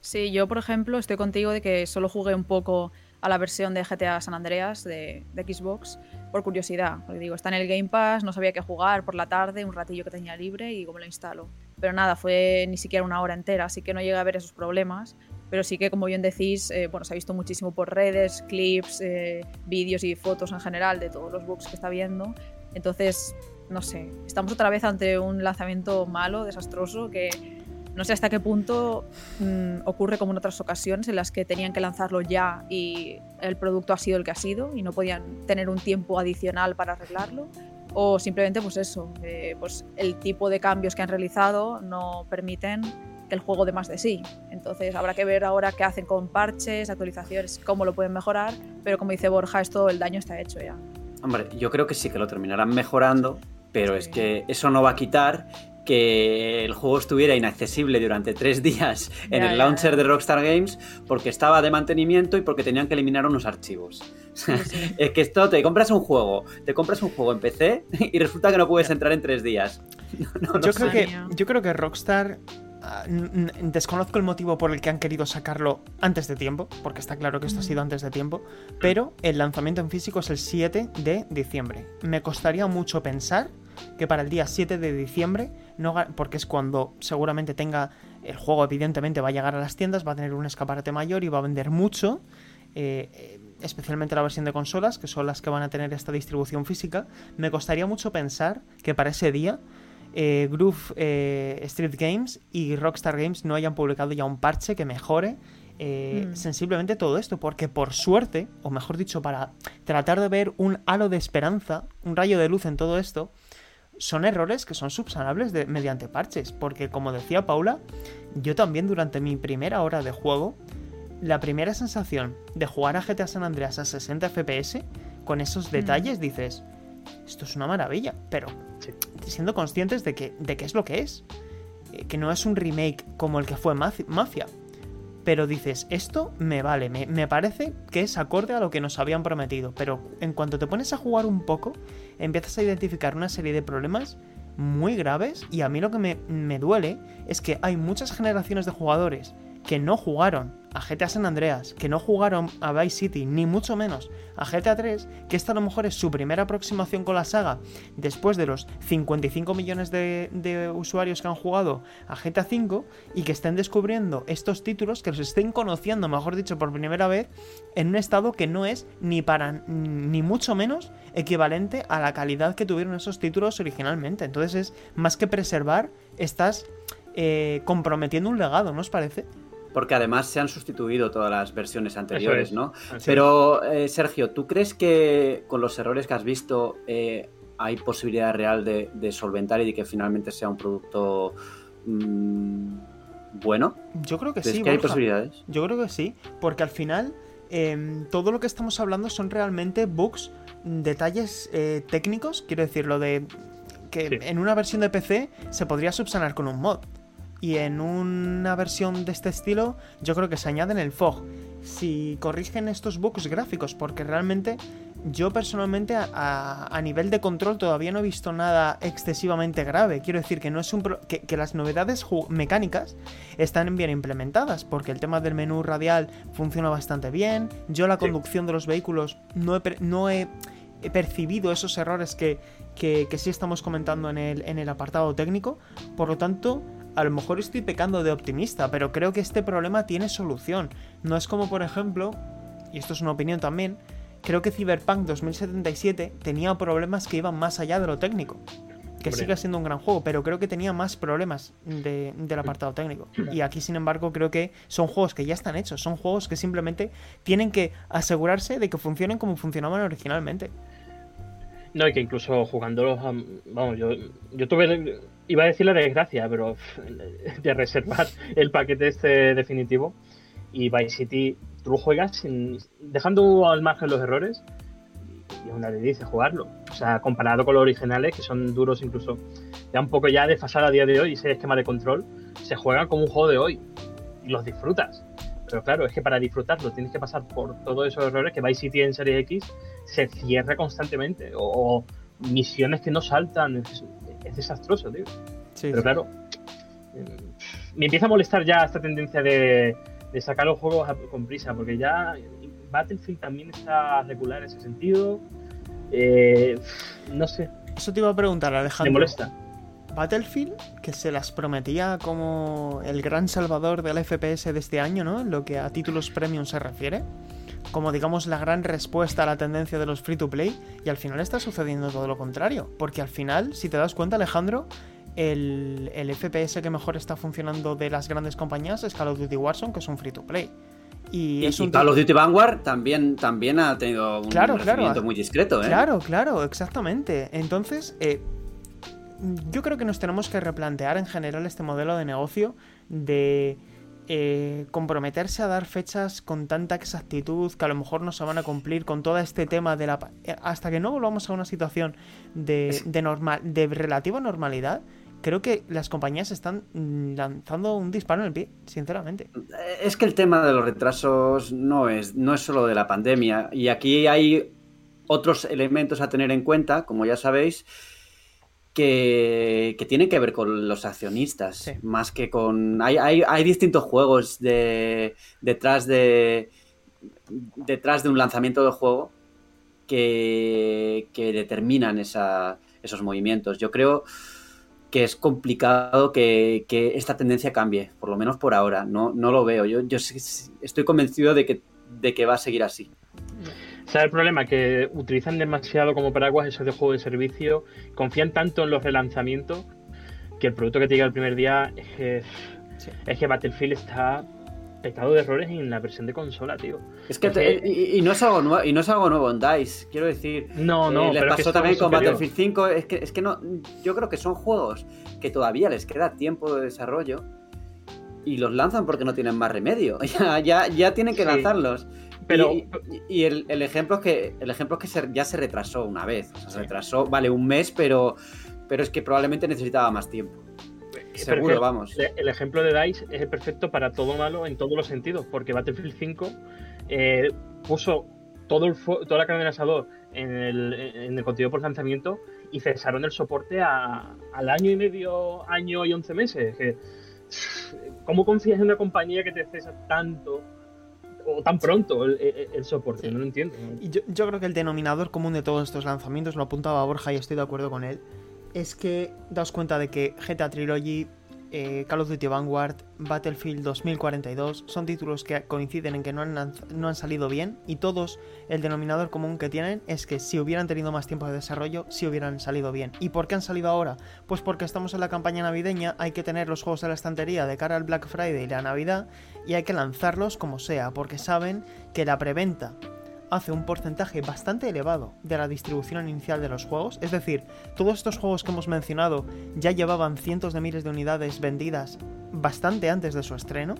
Sí, yo, por ejemplo, estoy contigo de que solo jugué un poco a la versión de GTA San Andreas de, Xbox por curiosidad. Porque digo, está en el Game Pass, no sabía qué jugar por la tarde, un ratillo que tenía libre y como lo instalo. Pero nada, fue ni siquiera una hora entera, así que no llegué a ver esos problemas. Pero sí que, como bien decís, eh, bueno, se ha visto muchísimo por redes, clips, eh, vídeos y fotos en general de todos los bugs que está viendo. Entonces, no sé, estamos otra vez ante un lanzamiento malo, desastroso, que no sé hasta qué punto mm, ocurre como en otras ocasiones en las que tenían que lanzarlo ya y el producto ha sido el que ha sido y no podían tener un tiempo adicional para arreglarlo. O simplemente pues eso, eh, pues el tipo de cambios que han realizado no permiten que el juego dé más de sí. Entonces habrá que ver ahora qué hacen con parches, actualizaciones, cómo lo pueden mejorar, pero como dice Borja, esto el daño está hecho ya. Hombre, yo creo que sí que lo terminarán mejorando, pero es que eso no va a quitar que el juego estuviera inaccesible durante tres días en el launcher de Rockstar Games porque estaba de mantenimiento y porque tenían que eliminar unos archivos. [LAUGHS] es que esto, te compras un juego, te compras un juego en PC [LAUGHS] y resulta que no puedes entrar en tres días. [LAUGHS] yo, creo que, yo creo que Rockstar ah, desconozco el motivo por el que han querido sacarlo antes de tiempo, porque está claro que esto ha sido antes de tiempo, pero el lanzamiento en físico es el 7 de diciembre. Me costaría mucho pensar que para el día 7 de diciembre, no, porque es cuando seguramente tenga el juego, evidentemente va a llegar a las tiendas, va a tener un escaparate mayor y va a vender mucho, eh, eh, especialmente la versión de consolas, que son las que van a tener esta distribución física, me costaría mucho pensar que para ese día eh, Groove Street Games y Rockstar Games no hayan publicado ya un parche que mejore mm. sensiblemente todo esto, porque por suerte, o mejor dicho, para tratar de ver un halo de esperanza, un rayo de luz en todo esto, son errores que son subsanables de, mediante parches, porque como decía Paula, yo también durante mi primera hora de juego, la primera sensación de jugar a GTA San Andreas a 60 FPS, con esos mm. detalles dices, esto es una maravilla, pero siendo conscientes de que, de qué es lo que es, eh, que no es un remake como el que fue Mafia, pero dices, esto me vale, me, me, parece que es acorde a lo que nos habían prometido, pero en cuanto te pones a jugar un poco, empiezas a identificar una serie de problemas muy graves y a mí lo que me, me duele es que hay muchas generaciones de jugadores que no jugaron a GTA San Andreas, que no jugaron a Vice City, ni mucho menos a GTA 3, que esta a lo mejor es su primera aproximación con la saga después de los 55 millones de, usuarios que han jugado a GTA 5 y que estén descubriendo estos títulos, que los estén conociendo, mejor dicho, por primera vez, en un estado que no es ni para ni mucho menos equivalente a la calidad que tuvieron esos títulos originalmente. Entonces es más que preservar, estás eh, comprometiendo un legado, ¿no os parece? Porque además se han sustituido todas las versiones anteriores, ¿no? Pero, eh, Sergio, ¿tú crees que con los errores que has visto eh, hay posibilidad real de, solventar y de que finalmente sea un producto mmm, bueno? Yo creo que sí. que hay posibilidades? Yo creo que sí, porque al final em, todo lo que estamos hablando son realmente bugs, detalles eh, técnicos, quiero decir, lo de que en una versión de PC se podría subsanar con un mod. Y en una versión de este estilo, yo creo que se añade en el FOG. Si corrigen estos bugs gráficos, porque realmente yo personalmente a, nivel de control todavía no he visto nada excesivamente grave. Quiero decir que no es un que, las novedades mecánicas están bien implementadas, porque el tema del menú radial funciona bastante bien. Yo la conducción de los vehículos no he, no he, percibido esos errores que, que, que, sí estamos comentando en el, en el apartado técnico. Por lo tanto, a lo mejor estoy pecando de optimista, pero creo que este problema tiene solución. No es como, por ejemplo, y esto es una opinión también, creo que Cyberpunk 2077 tenía problemas que iban más allá de lo técnico. Que sigue siendo un gran juego, pero creo que tenía más problemas del apartado técnico. Y aquí, sin embargo, creo que son juegos que ya están hechos, son juegos que simplemente tienen que asegurarse de que funcionen como funcionaban originalmente. No, y que incluso jugándolos, vamos, yo, yo tuve iba a decir la desgracia, pero de reservar el paquete este definitivo. Y Vice City, tú juegas sin, dejando al margen los errores y es una delicia jugarlo. O sea, comparado con los originales, que son duros incluso ya un poco ya desfasada a día de hoy, ese esquema de control, se juega como un juego de hoy y los disfrutas. Pero claro, es que para disfrutarlo tienes que pasar por todos esos errores que Vice City en Serie X se cierra constantemente o, misiones que no saltan es desastroso, tío. Pero claro, me empieza a molestar ya esta tendencia de, sacar los juegos con prisa, porque ya Battlefield también está regular en ese sentido. Eh, no sé. Eso te iba a preguntar, Alejandro. Me molesta. Battlefield, que se las prometía como el gran salvador del FPS de este año, ¿no? En lo que a títulos premium se refiere como digamos la gran respuesta a la tendencia de los free to play y al final está sucediendo todo lo contrario, porque al final, si te das cuenta Alejandro, el, FPS que mejor está funcionando de las grandes compañías es Call of Duty Warzone, que es un free to play. Y, es un Call of Duty Vanguard también, también ha tenido un claro, muy discreto, ¿eh? Claro, claro, exactamente. Entonces, eh, yo creo que nos tenemos que replantear en general este modelo de negocio de eh, comprometerse a dar fechas con tanta exactitud que a lo mejor no se van a cumplir con todo este tema de la... Eh, hasta que no volvamos a una situación de, normal, de relativa normalidad, creo que las compañías están lanzando un disparo en el pie, sinceramente. Es que el tema de los retrasos no es, no es solo de la pandemia. Y aquí hay otros elementos a tener en cuenta, como ya sabéis que, tienen que ver con los accionistas, más que con... Hay, distintos juegos de, detrás, de, detrás de un lanzamiento de juego que, determinan esos movimientos. Yo creo que es complicado que, esta tendencia cambie, por lo menos por ahora. No, no lo veo. Yo, yo estoy convencido de que, de que va a seguir así. ¿Sabes el problema? Que utilizan demasiado como paraguas eso de juego de servicio, confían tanto en los relanzamientos que el producto que te llega el primer día es que, es que Battlefield está pecado de errores en la versión de consola, tío. Es que, y, no es algo nuevo, y no es algo nuevo en DICE, quiero decir. No, no, eh, le pasó también con Battlefield 5, es que, es que no, yo creo que son juegos que todavía les queda tiempo de desarrollo y los lanzan porque no tienen más remedio. [LAUGHS] ya, ya, ya tienen que lanzarlos. Pero... Y, el, ejemplo es que, el ejemplo es que ya se retrasó una vez. O sea, se retrasó, vale, un mes, pero, pero es que probablemente necesitaba más tiempo. seguro, vamos. el, ejemplo de DICE es el perfecto para todo malo en todos los sentidos, porque Battlefield 5 eh, puso todo el fu- toda la carne del asador en el, en el contenido por lanzamiento y cesaron el soporte a- al año y medio, año y 11 meses. Que, ¿Cómo confías en una compañía que te cesa tanto o tan pronto el, el- el soporte? Sí. No lo entiendo. Yo, yo creo que el denominador común de todos estos lanzamientos, lo apuntaba Borja y estoy de acuerdo con él, es que daos cuenta de que GTA Trilogy, eh, Call of Duty Vanguard, Battlefield 2042 son títulos que coinciden en que no han, no han salido bien y todos el denominador común que tienen es que si hubieran tenido más tiempo de desarrollo, si hubieran salido bien. ¿Y por qué han salido ahora? Pues porque estamos en la campaña navideña, hay que tener los juegos de la estantería de cara al Black Friday y la Navidad y hay que lanzarlos como sea, porque saben que la preventa hace un porcentaje bastante elevado de la distribución inicial de los juegos. Es decir, todos estos juegos que hemos mencionado ya llevaban cientos de miles de unidades vendidas bastante antes de su estreno.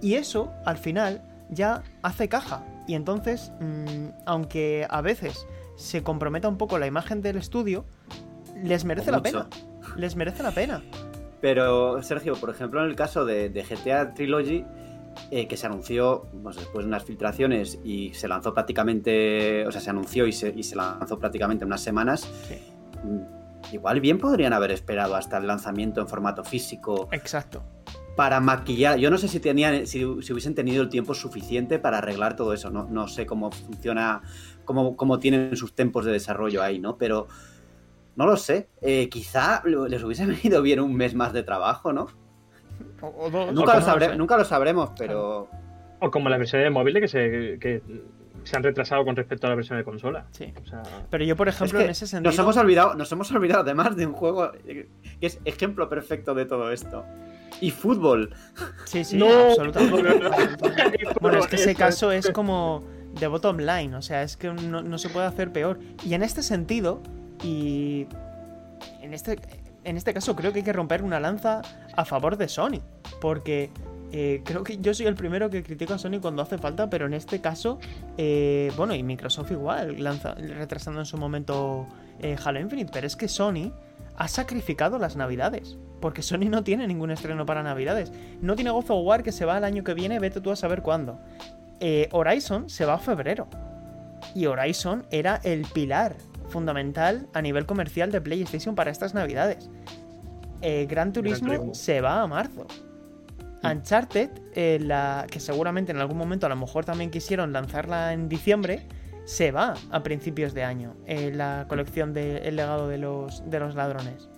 Y eso, al final, ya hace caja. Y entonces, mm, aunque a veces se comprometa un poco la imagen del estudio, les merece la pena. Les merece la pena. Pero, Sergio, por ejemplo, en el caso de, de GTA Trilogy, eh, que se anunció pues, después de unas filtraciones y se lanzó prácticamente, o sea, se anunció y se, y se lanzó prácticamente en unas semanas, Sí. mm, igual bien podrían haber esperado hasta el lanzamiento en formato físico Exacto. para maquillar. Yo no sé si tenían, si, si hubiesen tenido el tiempo suficiente para arreglar todo eso. No, no sé cómo funciona, cómo, cómo tienen sus tempos de desarrollo ahí, ¿no? Pero no lo sé. Eh, quizá les hubiese venido [LAUGHS] bien un mes más de trabajo, ¿no? O- o dos, Nunca o lo, no sabre- sé. nunca lo sabremos, pero O como las versiones de móviles que se, que se han retrasado con respecto a la versión de consola. Sí. O sea, Pero yo, por es ejemplo, que en ese sentido. nos hemos olvidado, nos hemos olvidado además de un juego que es ejemplo perfecto de todo esto. Y fútbol. Sí, sí, No. absolutamente. Bueno, es que ese caso es como de bottom line, o sea, es que no, no se puede hacer peor. Y en este sentido, y en este, en este caso creo que hay que romper una lanza a favor de Sony, porque eh, creo que yo soy el primero que critico a Sony cuando hace falta, pero en este caso, eh, bueno, y Microsoft igual, lanza, retrasando en su momento eh, Halo Infinite, pero es que Sony ha sacrificado las navidades. Porque Sony no tiene ningún estreno para navidades. No tiene God of War que se va el año que viene, vete tú a saber cuándo. Horizon se va a febrero. Y Horizon era el pilar fundamental a nivel comercial de PlayStation para estas navidades. Eh, Gran Turismo Turismo. se va a marzo. Uncharted, eh, la, que seguramente en algún momento a lo mejor también quisieron lanzarla en diciembre, se va a principios de año. eh, la colección de El legado de los, de los ladrones.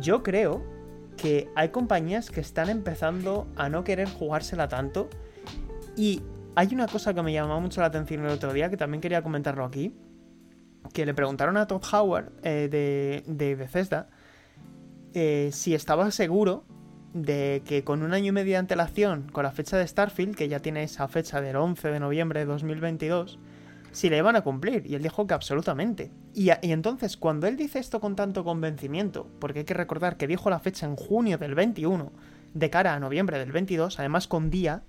Yo creo que hay compañías que están empezando a no querer jugársela tanto. Y hay una cosa que me llamó mucho la atención el otro día, que también quería comentarlo aquí. Que le preguntaron a Todd Howard eh, de, de Bethesda eh, si estaba seguro de que con un año y medio de antelación, con la fecha de Starfield, que ya tiene esa fecha del 11 de noviembre de 2022, si le iban a cumplir. Y él dijo que absolutamente. Y, y entonces, cuando él dice esto con tanto convencimiento, porque hay que recordar que dijo la fecha en junio del 21, de cara a noviembre del 22, además con día,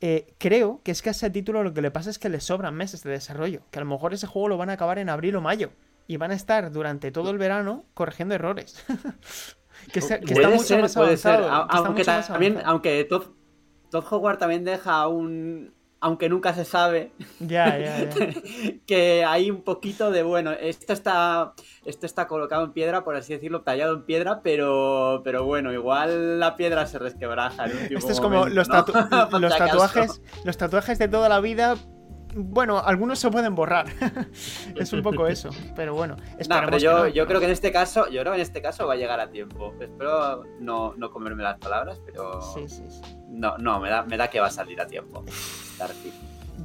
eh, creo que es que a ese título lo que le pasa es que le sobran meses de desarrollo. Que a lo mejor ese juego lo van a acabar en abril o mayo. Y van a estar durante todo el verano corrigiendo errores. [LAUGHS] que, se- que está mucho ser, más ser. avanzado. Aunque mucho más también, avanzado. aunque Todd, Todd Howard también deja un. Aunque nunca se sabe, Ya, ya, ya. [LAUGHS] que hay un poquito de bueno, esto está esto está colocado en piedra, por así decirlo, tallado en piedra, pero pero bueno, igual la piedra se resquebraja en Esto es como momento, los, [LAUGHS] tatuajes, los tatuajes de toda la vida. Bueno, algunos se pueden borrar. [LAUGHS] es un poco eso. Pero bueno, No, esperemos pero que yo, no. yo creo que en este caso, yo creo que en este caso va a llegar a tiempo. Espero no, no comerme las palabras, pero Sí, sí, sí. no, no, me da, me da que va a salir a tiempo. Starfield.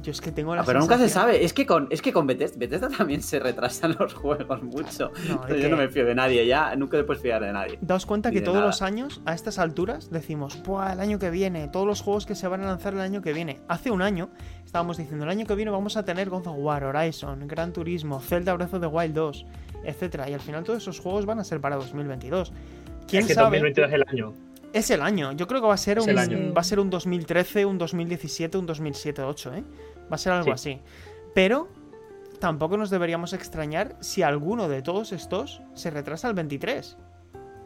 Yo es que tengo la Ah, pero nunca se sabe. Es que con, es que con Bethesda, Bethesda también se retrasan los juegos mucho. No, yo que- no me fío de nadie ya. Nunca te puedes fiar de nadie. Daos cuenta Ni que todos nada. los años, a estas alturas, decimos, ¡buah! El año que viene, todos los juegos que se van a lanzar el año que viene. Hace un año estábamos diciendo, el año que viene vamos a tener God of War, Horizon, Gran Turismo, Zelda Breath of the Wild 2, etcétera. Y al final todos esos juegos van a ser para 2022. ¿Quién es que sabe? 2022 es el año. Es el año. Yo creo que va a ser Es un va a ser un 2013, un 2017, un 2007-8, ¿eh? Va a ser algo Sí. así. Pero tampoco nos deberíamos extrañar si alguno de todos estos se retrasa al 23.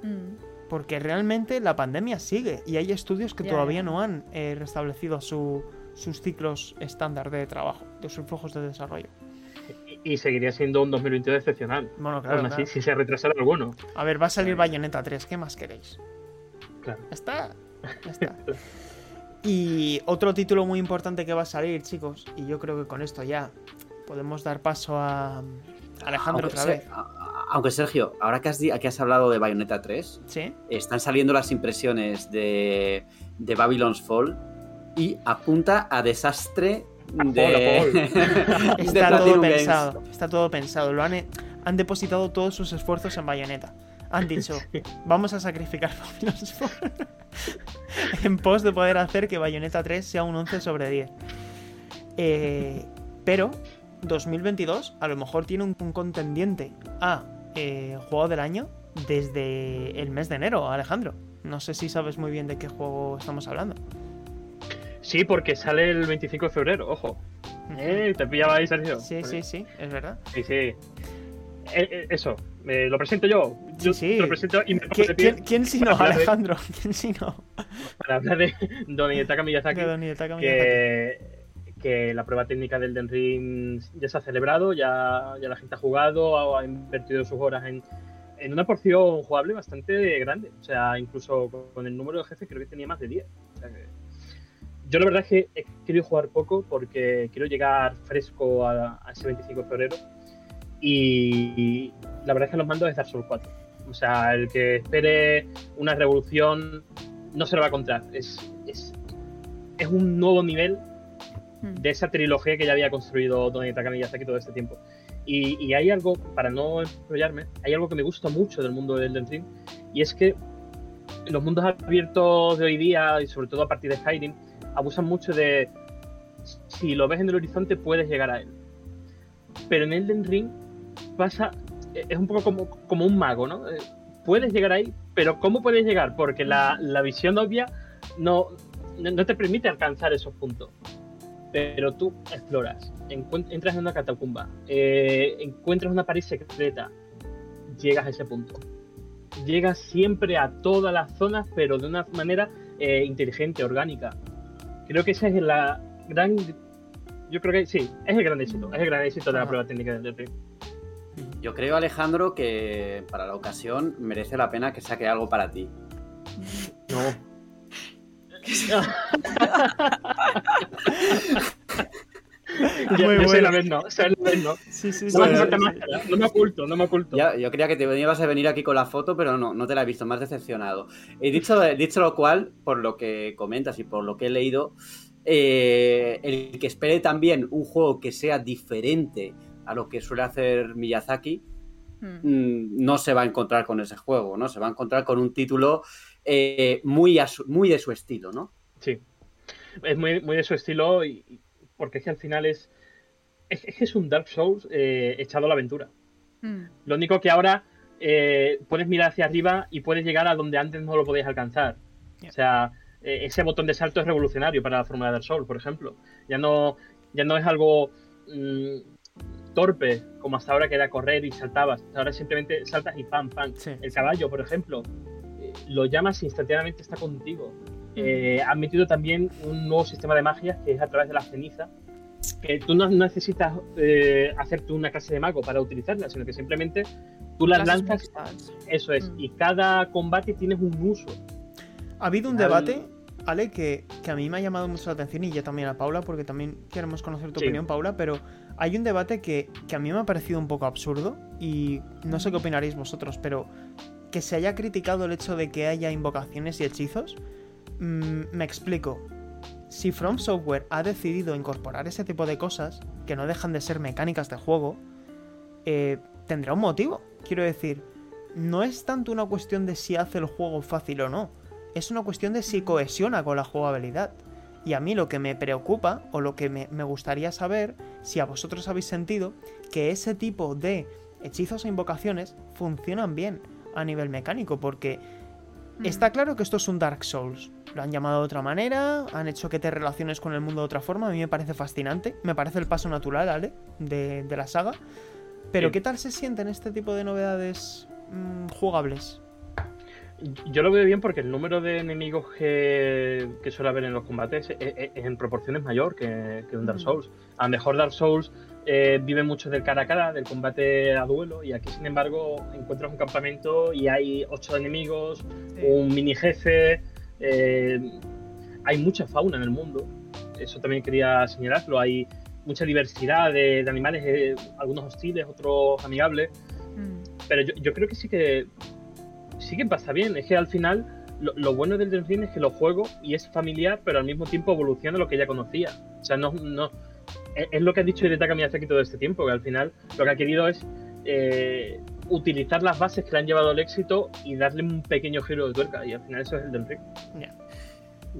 Mm. Porque realmente la pandemia sigue y hay estudios que todavía no han eh, restablecido su- sus ciclos estándar de trabajo, de sus flujos de desarrollo. Y, y seguiría siendo un 2022 excepcional. Bueno, claro. Aún así, claro. si se retrasara alguno. A ver, va a salir Bayonetta 3, ¿qué más queréis? Claro. Ya está. Ya está. [LAUGHS] Y otro título muy importante que va a salir, chicos, y yo creo que con esto ya podemos dar paso a Alejandro Aunque, otra vez. aunque, Sergio, ahora que has, di- que has hablado de Bayonetta 3, ¿Sí? están saliendo las impresiones de, de Babylon's Fall y apunta a desastre de, [LAUGHS] de [LAUGHS] Está todo Games. pensado. Está todo pensado. Lo han, han depositado todos sus esfuerzos en Bayonetta. Han dicho, [LAUGHS] vamos a sacrificar en pos de poder hacer que Bayonetta 3 sea un 11 sobre 10. Eh, pero 2022 a lo mejor tiene un, un contendiente a eh, juego del año desde el mes de enero, Alejandro. No sé si sabes muy bien de qué juego estamos hablando. Sí, porque sale el 25 de febrero, ojo. Eh, ¿Te pillaba ahí, Sergio? Sí, sí, sí, es verdad. Sí, sí. Eh, eh, eso, eh, lo presento yo. Yo Sí, lo presento y me pongo ¿Qui- de pie ¿Quién, quién si no, hablar de- Alejandro? ¿Quién si no? para hablar de [LAUGHS] Don Hidetaka Miyazaki. De Don Hidetaka Miyazaki. que, que la prueba técnica del Den Ring ya se ha celebrado, ya, ya la gente ha jugado, ha, ha invertido sus horas en, en una porción jugable bastante grande. O sea, incluso con, con el número de jefes creo que tenía más de 10. O sea que- yo la verdad es que querido jugar poco porque quiero llegar fresco a, a ese 25 de febrero. Y la verdad es que los mandos es Dark Souls 4. O sea, el que espere una revolución no se lo va a encontrar. Es, es, es un nuevo nivel Mm. de esa trilogía que ya había construido Don Hidetaka Miyazaki todo este tiempo. Y, y hay algo, para no enrollarme, hay algo que me gusta mucho del mundo del Elden Ring, y es que los mundos abiertos de hoy día, y sobre todo a partir de Skyrim, abusan mucho de si lo ves en el horizonte puedes llegar a él. Pero en Elden Ring pasa, es un poco como, como un mago, ¿no? Eh, Puedes llegar ahí, pero ¿cómo puedes llegar? Porque la, la visión obvia no, no te permite alcanzar esos puntos pero tú exploras, entras en una catacumba, eh, encuentras una pared secreta, llegas a ese punto. Llegas siempre a todas las zonas, pero de una manera eh, inteligente, orgánica. Creo que esa es la gran. Yo creo que sí, es el gran éxito, es el gran éxito de la prueba técnica del DP. Yo creo, Alejandro, que para la ocasión merece la pena que saque algo para ti. No. [LAUGHS] Yo la bueno. vez no, sé la vez no. Sí, sí, No Bueno, máscara, no me oculto, no me oculto. Ya, yo creía que te ibas a venir aquí con la foto, pero no, no te la he visto, más decepcionado. Y dicho, dicho lo cual, por lo que comentas y por lo que he leído, eh, el que espere también un juego que sea diferente a lo que suele hacer Miyazaki, Mm. mm, no se va a encontrar con ese juego, ¿no? Se va a encontrar con un título eh, muy, a su- muy de su estilo, ¿no? Sí. Es muy, muy de su estilo y- porque es que al final es. Es, es un Dark Souls eh, echado a la aventura. Mm. Lo único que ahora eh, puedes mirar hacia arriba y puedes llegar a donde antes no lo podías alcanzar. Yeah. O sea, eh, ese botón de salto es revolucionario para la fórmula de Dark Souls, por ejemplo. Ya no, ya no es algo mm, torpe como hasta ahora que era correr y saltabas. Ahora simplemente saltas y pam, pam. Sí. El caballo, por ejemplo, lo llamas instantáneamente está contigo. Eh, han metido también un nuevo sistema de magias que es a través de la ceniza. Que tú no necesitas eh, hacerte una clase de mago para utilizarla, sino que simplemente tú las Clases lanzas. Eso es. Mm. Y cada combate tienes un uso. Ha habido un Al- debate, Ale, que, que a mí me ha llamado mucho la atención y ya también a Paula, porque también queremos conocer tu Sí. opinión, Paula, pero hay un debate que, que a mí me ha parecido un poco absurdo y no sé qué opinaréis vosotros, pero que se haya criticado el hecho de que haya invocaciones y hechizos, mm, me explico. Si From Software ha decidido incorporar ese tipo de cosas, que no dejan de ser mecánicas de juego, eh, tendrá un motivo. Quiero decir, no es tanto una cuestión de si hace el juego fácil o no, es una cuestión de si cohesiona con la jugabilidad. Y a mí lo que me preocupa, o lo que me, gustaría saber, si a vosotros habéis sentido que ese tipo de hechizos e invocaciones funcionan bien a nivel mecánico, porque. Está claro que esto es un Dark Souls. Lo han llamado de otra manera, han hecho que te relaciones con el mundo de otra forma, a mí me parece fascinante, me parece el paso natural, Ale, de, de la saga. Pero Sí. ¿qué tal se sienten este tipo de novedades mm, jugables? Yo lo veo bien porque el número de enemigos que, suele haber en los combates es, en proporciones mayor que, un Dark. Souls. A lo mejor Dark Souls eh, vive mucho del cara a cara, del combate a duelo, y aquí, sin embargo, encuentras un campamento y hay ocho enemigos, un mini jefe. Eh, hay mucha fauna en el mundo. Eso también quería señalarlo. Hay mucha diversidad de, animales, eh, algunos hostiles, otros amigables. Mm. Pero yo, yo creo que sí que sí que pasa bien. Es que al final lo, bueno del Ring es que lo juego y es familiar, pero al mismo tiempo evoluciona lo que ya conocía. O sea, no, no es, lo que ha dicho Hidetaka Miyazaki todo este tiempo, que al final lo que ha querido es eh, utilizar las bases que le han llevado al éxito y darle un pequeño giro de tuerca. Y al final eso es el del Ring.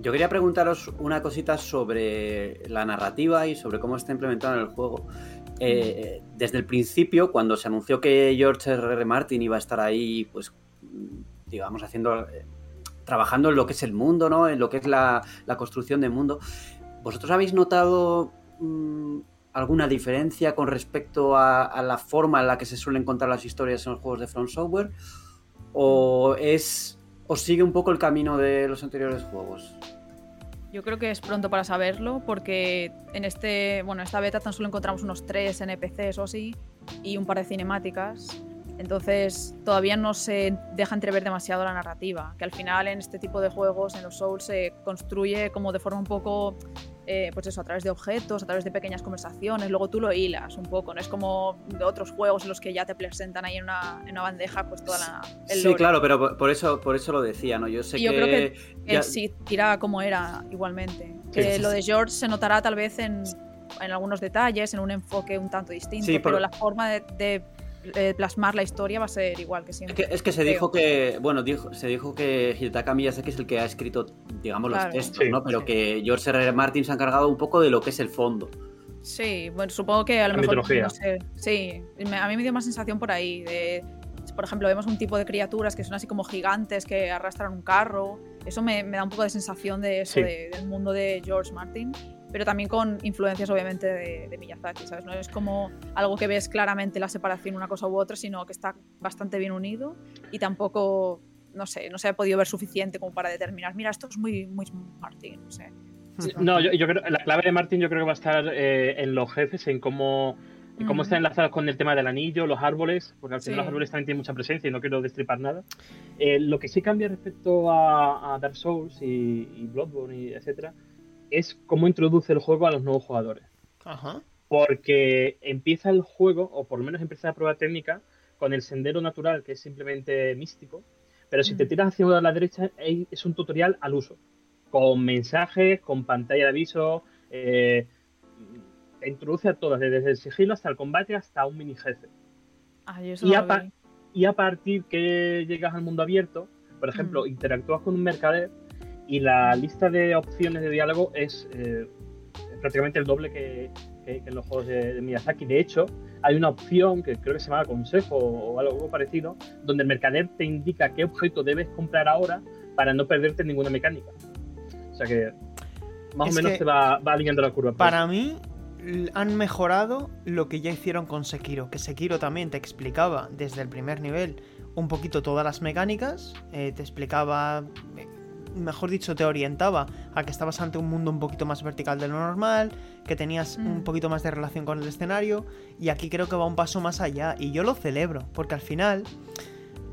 Yo quería preguntaros una cosita sobre la narrativa y sobre cómo está implementado en el juego. Eh, desde el principio, cuando se anunció que George R. R. Martin iba a estar ahí, pues digamos, haciendo, eh, trabajando en lo que es el mundo, ¿no? En lo que es la, construcción del mundo. ¿Vosotros habéis notado mm, alguna diferencia con respecto a, la forma en la que se suelen contar las historias en los juegos de From Software? ¿O es. o sigue un poco el camino de los anteriores juegos? Yo creo que es pronto para saberlo, porque en este, bueno, esta beta tan solo encontramos unos tres NPCs o así y un par de cinemáticas. Entonces todavía no se deja entrever demasiado la narrativa, que al final en este tipo de juegos, en los Souls, se construye como de forma un poco, eh, pues eso, a través de objetos, a través de pequeñas conversaciones, luego tú lo hilas un poco, no es como de otros juegos en los que ya te presentan ahí en una, en una bandeja pues toda la... sí, claro, pero por eso, por eso lo decía, ¿no? Yo sé Yo que... creo que, sí tira como era igualmente. Que lo de George se notará tal vez en, en algunos detalles, en un enfoque un tanto distinto, pero la forma de eh, plasmar la historia va a ser igual que siempre. Es que, se dijo que, bueno, dijo, se dijo que Hidetaka Miyazaki es el que ha escrito, digamos, los textos, ¿no? Pero que George R. R. Martin se ha encargado un poco de lo que es el fondo. Sí, bueno, supongo que a lo mejor. No sé, sí, a mí me dio más sensación por ahí. De, por ejemplo, vemos un tipo de criaturas que son así como gigantes que arrastran un carro. Eso me, da un poco de sensación de eso, del mundo de George Martin pero también con influencias obviamente de, Miyazaki, ¿sabes? No es como algo que ves claramente la separación una cosa u otra, sino que está bastante bien unido y tampoco, no sé, no se ha podido ver suficiente como para determinar, mira, esto es muy, muy Martin, no sé. No, yo, creo la clave de Martin yo creo que va a estar eh, en los jefes, en cómo, cómo están enlazados con el tema del anillo, los árboles, porque al final los árboles también tienen mucha presencia y no quiero destripar nada. Eh, lo que sí cambia respecto a, Dark Souls y, y Bloodborne y etcétera es cómo introduce el juego a los nuevos jugadores. Porque empieza el juego, o por lo menos empieza la prueba técnica, con el sendero natural, que es simplemente místico. Pero si te mm. tiras hacia la derecha, es un tutorial al uso. Con mensajes, con pantalla de aviso. Eh, te introduce a todas, desde el sigilo hasta el combate hasta un mini jefe. y, a y, a partir que llegas al mundo abierto, por ejemplo, mm. interactúas con un mercader y la lista de opciones de diálogo es eh, prácticamente el doble que, en los juegos de, Miyazaki. De hecho, hay una opción que creo que se llama consejo o algo parecido, donde el mercader te indica qué objeto debes comprar ahora para no perderte ninguna mecánica. O sea que más o menos te va, va alineando la curva. Para mí, han mejorado lo que ya hicieron con Sekiro. Que Sekiro también te explicaba desde el primer nivel un poquito todas las mecánicas. Eh, te explicaba mejor dicho, te orientaba a que estabas ante un mundo un poquito más vertical de lo normal, que tenías un mm. poquito más de relación con el escenario, y aquí creo que va un paso más allá, y yo lo celebro, porque al final...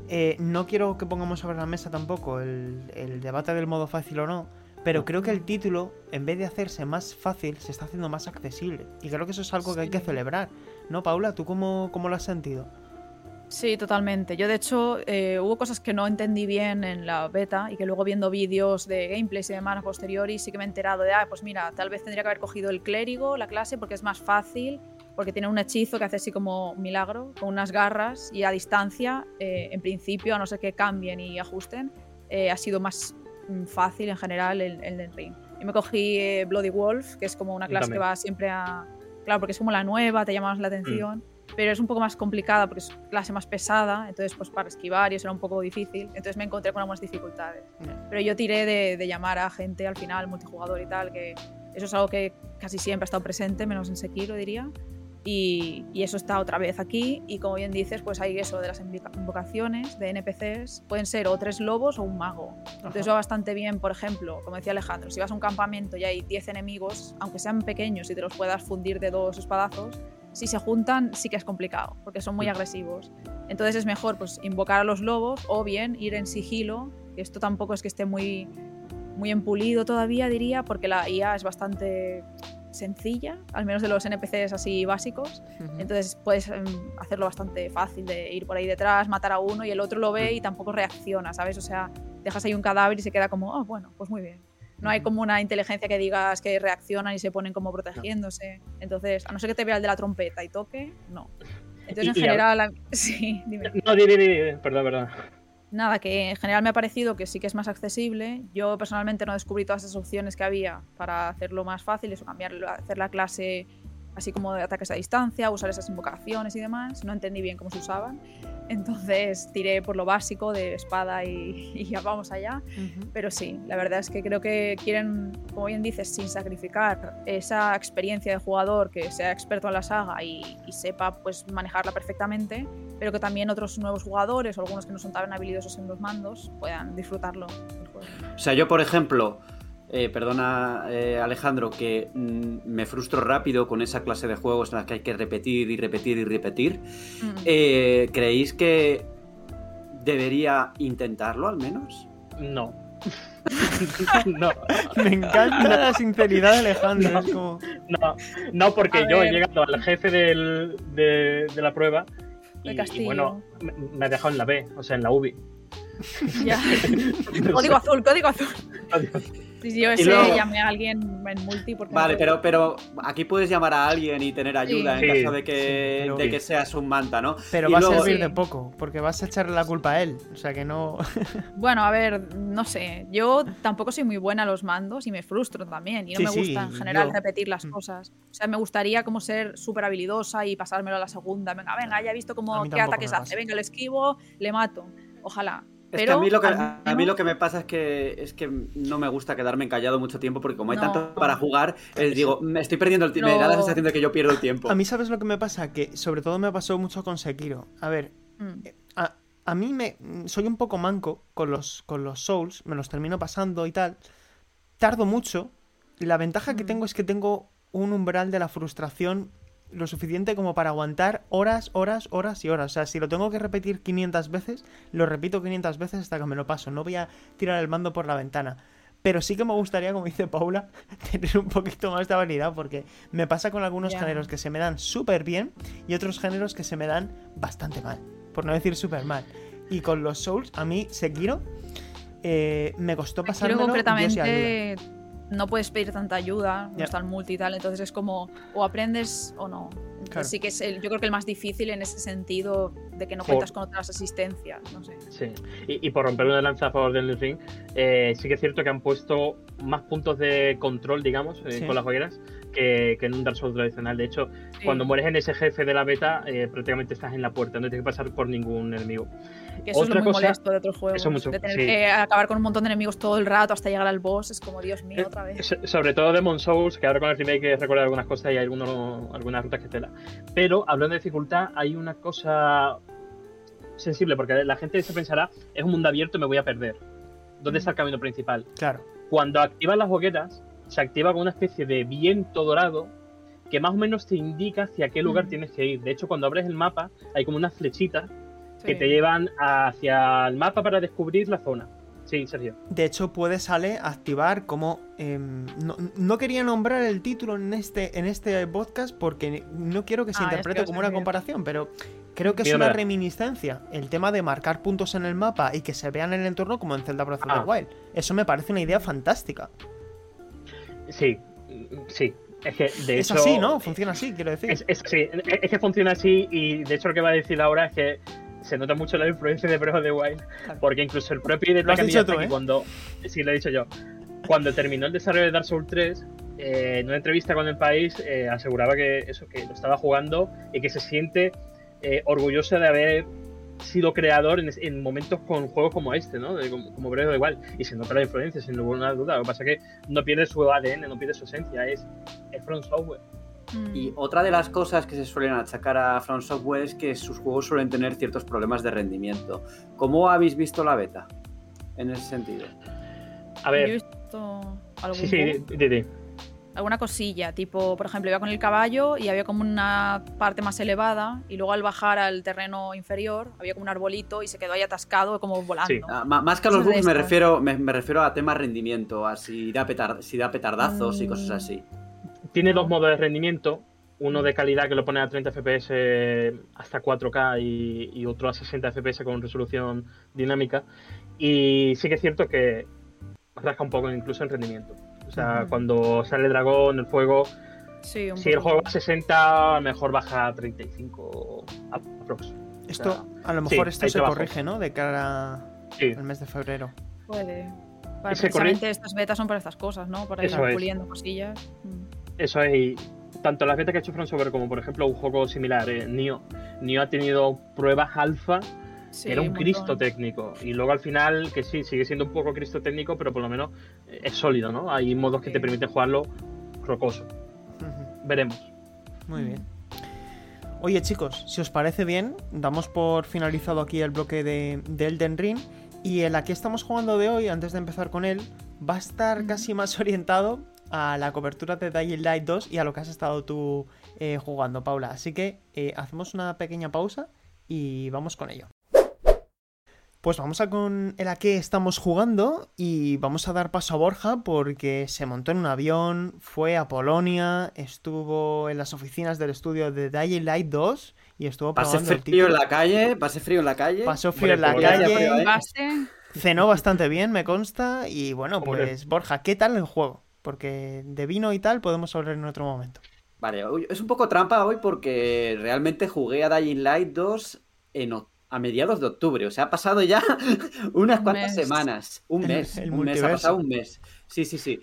Eh, no quiero que pongamos sobre la mesa tampoco el, debate del modo fácil o no, pero creo que el título, en vez de hacerse más fácil, se está haciendo más accesible. Y creo que eso es algo que hay que celebrar. ¿No, Paula? ¿Tú cómo, cómo lo has sentido? Sí, totalmente. Yo de hecho eh, hubo cosas que no entendí bien en la beta y que luego viendo vídeos de gameplays y demás a posteriori sí que me he enterado de, ah, pues mira, tal vez tendría que haber cogido el clérigo, la clase, porque es más fácil, porque tiene un hechizo que hace así como un milagro, con unas garras y a distancia, eh, en principio, a no ser que cambien y ajusten, eh, ha sido más mm, fácil en general el, el ring. Y me cogí Bloody Wolf, que es como una clase que va siempre a... Claro, porque es como la nueva, te llama más la atención. Mm pero es un poco más complicada porque es clase más pesada, entonces pues para esquivar y eso era un poco difícil, entonces me encontré con algunas dificultades. Pero yo tiré de, llamar a gente al final, multijugador y tal, que eso es algo que casi siempre ha estado presente, menos en Sekiro diría, Y, y eso está otra vez aquí. Y como bien dices, pues hay eso de las invoca- invocaciones de NPCs. Pueden ser o tres lobos o un mago. Entonces Ajá. va bastante bien, por ejemplo, como decía Alejandro, si vas a un campamento y hay 10 enemigos, aunque sean pequeños y te los puedas fundir de dos espadazos, si se juntan sí que es complicado, porque son muy agresivos. Entonces es mejor pues invocar a los lobos o bien ir en sigilo, que esto tampoco es que esté muy, muy empulido todavía, diría, porque la IA es bastante sencilla, al menos de los NPCs así básicos. Entonces puedes em, hacerlo bastante fácil de ir por ahí detrás, matar a uno y el otro lo ve y tampoco reacciona, ¿sabes? O sea, dejas ahí un cadáver y se queda como, oh, bueno, pues muy bien. No hay como una inteligencia que digas que reaccionan y se ponen como protegiéndose. Entonces, a no ser que te vea el de la trompeta y toque, no. Entonces, en general, [LAUGHS] sí, dime. No, di, di, di, di, perdón, perdón. Nada, que en general me ha parecido que sí que es más accesible. Yo personalmente no descubrí todas esas opciones que había para hacerlo más fácil, eso cambiar, hacer la clase así como de ataques a distancia, usar esas invocaciones y demás. No entendí bien cómo se usaban. Entonces tiré por lo básico de espada y, [LAUGHS] y ya vamos allá. Pero sí, la verdad es que creo que quieren, como bien dices, sin sacrificar esa experiencia de jugador que sea experto en la saga y, y sepa pues manejarla perfectamente, pero que también otros nuevos jugadores o algunos que no son tan habilidosos en los mandos puedan disfrutarlo del juego. O sea, yo, por ejemplo, eh, perdona eh, Alejandro, que mm, me frustro rápido con esa clase de juegos en las que hay que repetir y repetir y repetir. Mm. Eh, ¿Creéis que debería intentarlo al menos? No. [LAUGHS] no, Me encanta la sinceridad de Alejandro. es como- no, no, porque A yo he ver. llegado al jefe del- de, de la prueba y, y bueno, me, me ha dejado en la B, o sea, en la UBI. Ya. [LAUGHS] Código azul, código azul. Adiós. Sí, sí, yo ese luego- llamé a alguien en multi porque Vale, pero, pero aquí puedes llamar a alguien y tener ayuda Sí. en caso de que, sí, pero- de que seas un manta, ¿no? Pero Y va a luego- servir Sí. de poco, porque vas a echarle la culpa a él. O sea que no. [LAUGHS] Bueno, a ver, no sé. Yo tampoco soy muy buena a los mandos y me frustro también. Y no Sí, me sí, gusta en general yo- [LAUGHS] repetir las Mm. cosas. O sea, me gustaría como ser súper habilidosa y pasármelo a la segunda. Venga, venga, ya he visto A cómo qué ataques hace. Venga, lo esquivo, le mato. Ojalá. Es que Pero a mí, lo que, al a mí menos- lo que me pasa es que es que no me gusta quedarme encallado mucho tiempo porque como hay No. tanto para jugar, eh, digo, me estoy perdiendo el tiempo, me da la sensación de que yo pierdo el tiempo. A mí, ¿sabes lo que me pasa? Que sobre todo me pasó mucho con Sekiro. A ver, Mm. a, a mí me. Soy un poco manco con los, con los Souls, me los termino pasando y tal. Tardo mucho. Y la ventaja que Mm. tengo es que tengo un umbral de la frustración lo suficiente como para aguantar horas, horas, horas y horas. O sea, si lo tengo que repetir 500 veces, lo repito 500 veces hasta que me lo paso. No voy a tirar el mando por la ventana. Pero sí que me gustaría, como dice Paula, [LAUGHS] tener un poquito más de habilidad porque me pasa con algunos géneros que se me dan súper bien y otros géneros que se me dan bastante mal, por no decir súper mal. Y con los Souls, a mí Sekiro eh, me costó pasármelo sin ayuda. concretamente no puedes pedir tanta ayuda, no Ya. está el multi y tal, entonces es como o aprendes o no. Entonces Claro. sí que es el, yo creo que el más difícil en ese sentido de que no Por- cuentas con otras asistencias, no sé. Sí, y, y por romper una lanza a favor del Elden Ring, eh, sí que es cierto que han puesto más puntos de control, digamos, eh, Sí. con las hogueras que, que en un Dark Souls tradicional. De hecho, Sí. cuando mueres en ese jefe de la beta, eh, prácticamente estás en la puerta, no tienes que pasar por ningún enemigo. Que eso es Otra lo muy cosa- molesto de otros juegos. eso mucho, de tener sí. que acabar con un montón de enemigos todo el rato hasta llegar al boss. Es como, Dios mío, Eh, otra vez. So- Sobre todo Demon Souls, que ahora con el remake recuerda algunas cosas y hay algunos, algunas rutas que tela. Pero hablando de dificultad, hay una cosa sensible, porque la gente se pensará, es un mundo abierto, me voy a perder. ¿Dónde está el camino principal? Claro. Cuando activas las hogueras, se activa con una especie de viento dorado que más o menos te indica hacia qué lugar Mm. tienes que ir. De hecho, cuando abres el mapa, hay como unas flechitas que te llevan hacia el mapa para descubrir la zona. Sí, Sergio. De hecho, puede sale activar como. em, no, no quería nombrar el título en este, en este podcast porque no quiero que se Ah, interprete como una comparación, pero creo que es una reminiscencia. El tema de marcar puntos en el mapa y que se vean en el entorno como en Zelda Breath of the Ah. Wild. Eso me parece una idea fantástica. Sí, sí. Es que de es hecho. así, ¿no? Funciona así, quiero decir. Es, es- sí, es- que funciona así y de hecho lo que va a decir ahora es que se nota mucho la influencia de Breath of the Wild porque incluso el propio tú, Miyazaki ¿eh? cuando sí lo he dicho yo cuando terminó el desarrollo de Dark Souls 3 eh, en una entrevista con el país eh, aseguraba que eso que lo estaba jugando y que se siente eh, orgulloso de haber sido creador en, en momentos con juegos como este, ¿no? De- como, como Breath of the Wild. Y se nota la influencia, sin ninguna duda. Lo que pasa es que no pierde su ADN, no pierde su esencia, es, es From Software. Y Mm. otra de las cosas que se suelen achacar a From Software es que sus juegos suelen tener ciertos problemas de rendimiento. ¿Cómo habéis visto la beta en ese sentido? A Yo he ver, visto algún sí, sí, di, di. Alguna cosilla, tipo, por ejemplo, iba con el caballo y había como una parte más elevada y luego al bajar al terreno inferior había como un arbolito y se quedó ahí atascado como volando. Sí. Ah, más que a los bugs me refiero, me, me refiero a temas rendimiento, a si da, petar- si da petardazos y cosas Mm. así. Tiene dos modos de rendimiento. Uno de calidad que lo pone a 30 FPS hasta 4K y, y otro a 60 FPS con resolución dinámica. Y sí que es cierto que rasca un poco incluso en rendimiento. O sea, cuando sale el dragón, el fuego, Sí, un si el juego a 60, mejor baja a 35 aprox. Esto, a lo sí, mejor esto se corrige, ¿no? De cara Sí, al mes de febrero. Puede. Para precisamente estas betas son para estas cosas, ¿no? Para ir Eso es. puliendo cosillas. Mm. Eso es, y tanto las betas que ha hecho From Software como por ejemplo un juego similar, eh, Nioh. Nioh ha tenido pruebas alfa, Sí, era un. Cristo técnico. Y luego al final, que sí, sigue siendo un poco Cristo técnico, pero por lo menos eh, es sólido, ¿no? Hay modos que te permiten jugarlo rocoso. Veremos. Muy bien. Oye chicos, si os parece bien, damos por finalizado aquí el bloque de, de Elden Ring y el a que estamos jugando de hoy, antes de empezar con él, va a estar casi más [LAUGHS] orientado a la cobertura de Dying Light 2 y a lo que has estado tú eh, jugando, Paula. Así que eh, hacemos una pequeña pausa y vamos con ello. Pues vamos a con el a qué estamos jugando y vamos a dar paso a Borja porque se montó en un avión, fue a Polonia, estuvo en las oficinas del estudio de Dying Light 2 y estuvo el frío en la calle, pase frío en la calle. Pasó frío en la pues, calle, ya. Base, cenó bastante bien, me consta. Y bueno, Hombre. pues Borja, ¿qué tal el juego? Porque de vino y tal podemos hablar en otro momento. Vale, es un poco trampa hoy porque realmente jugué a Dying Light 2 en, o- a mediados de octubre. O sea, ha pasado ya [LAUGHS] unas Un cuantas mes. semanas. Un El- mes. [LAUGHS] el un mes, ha pasado un mes. Sí, sí, sí.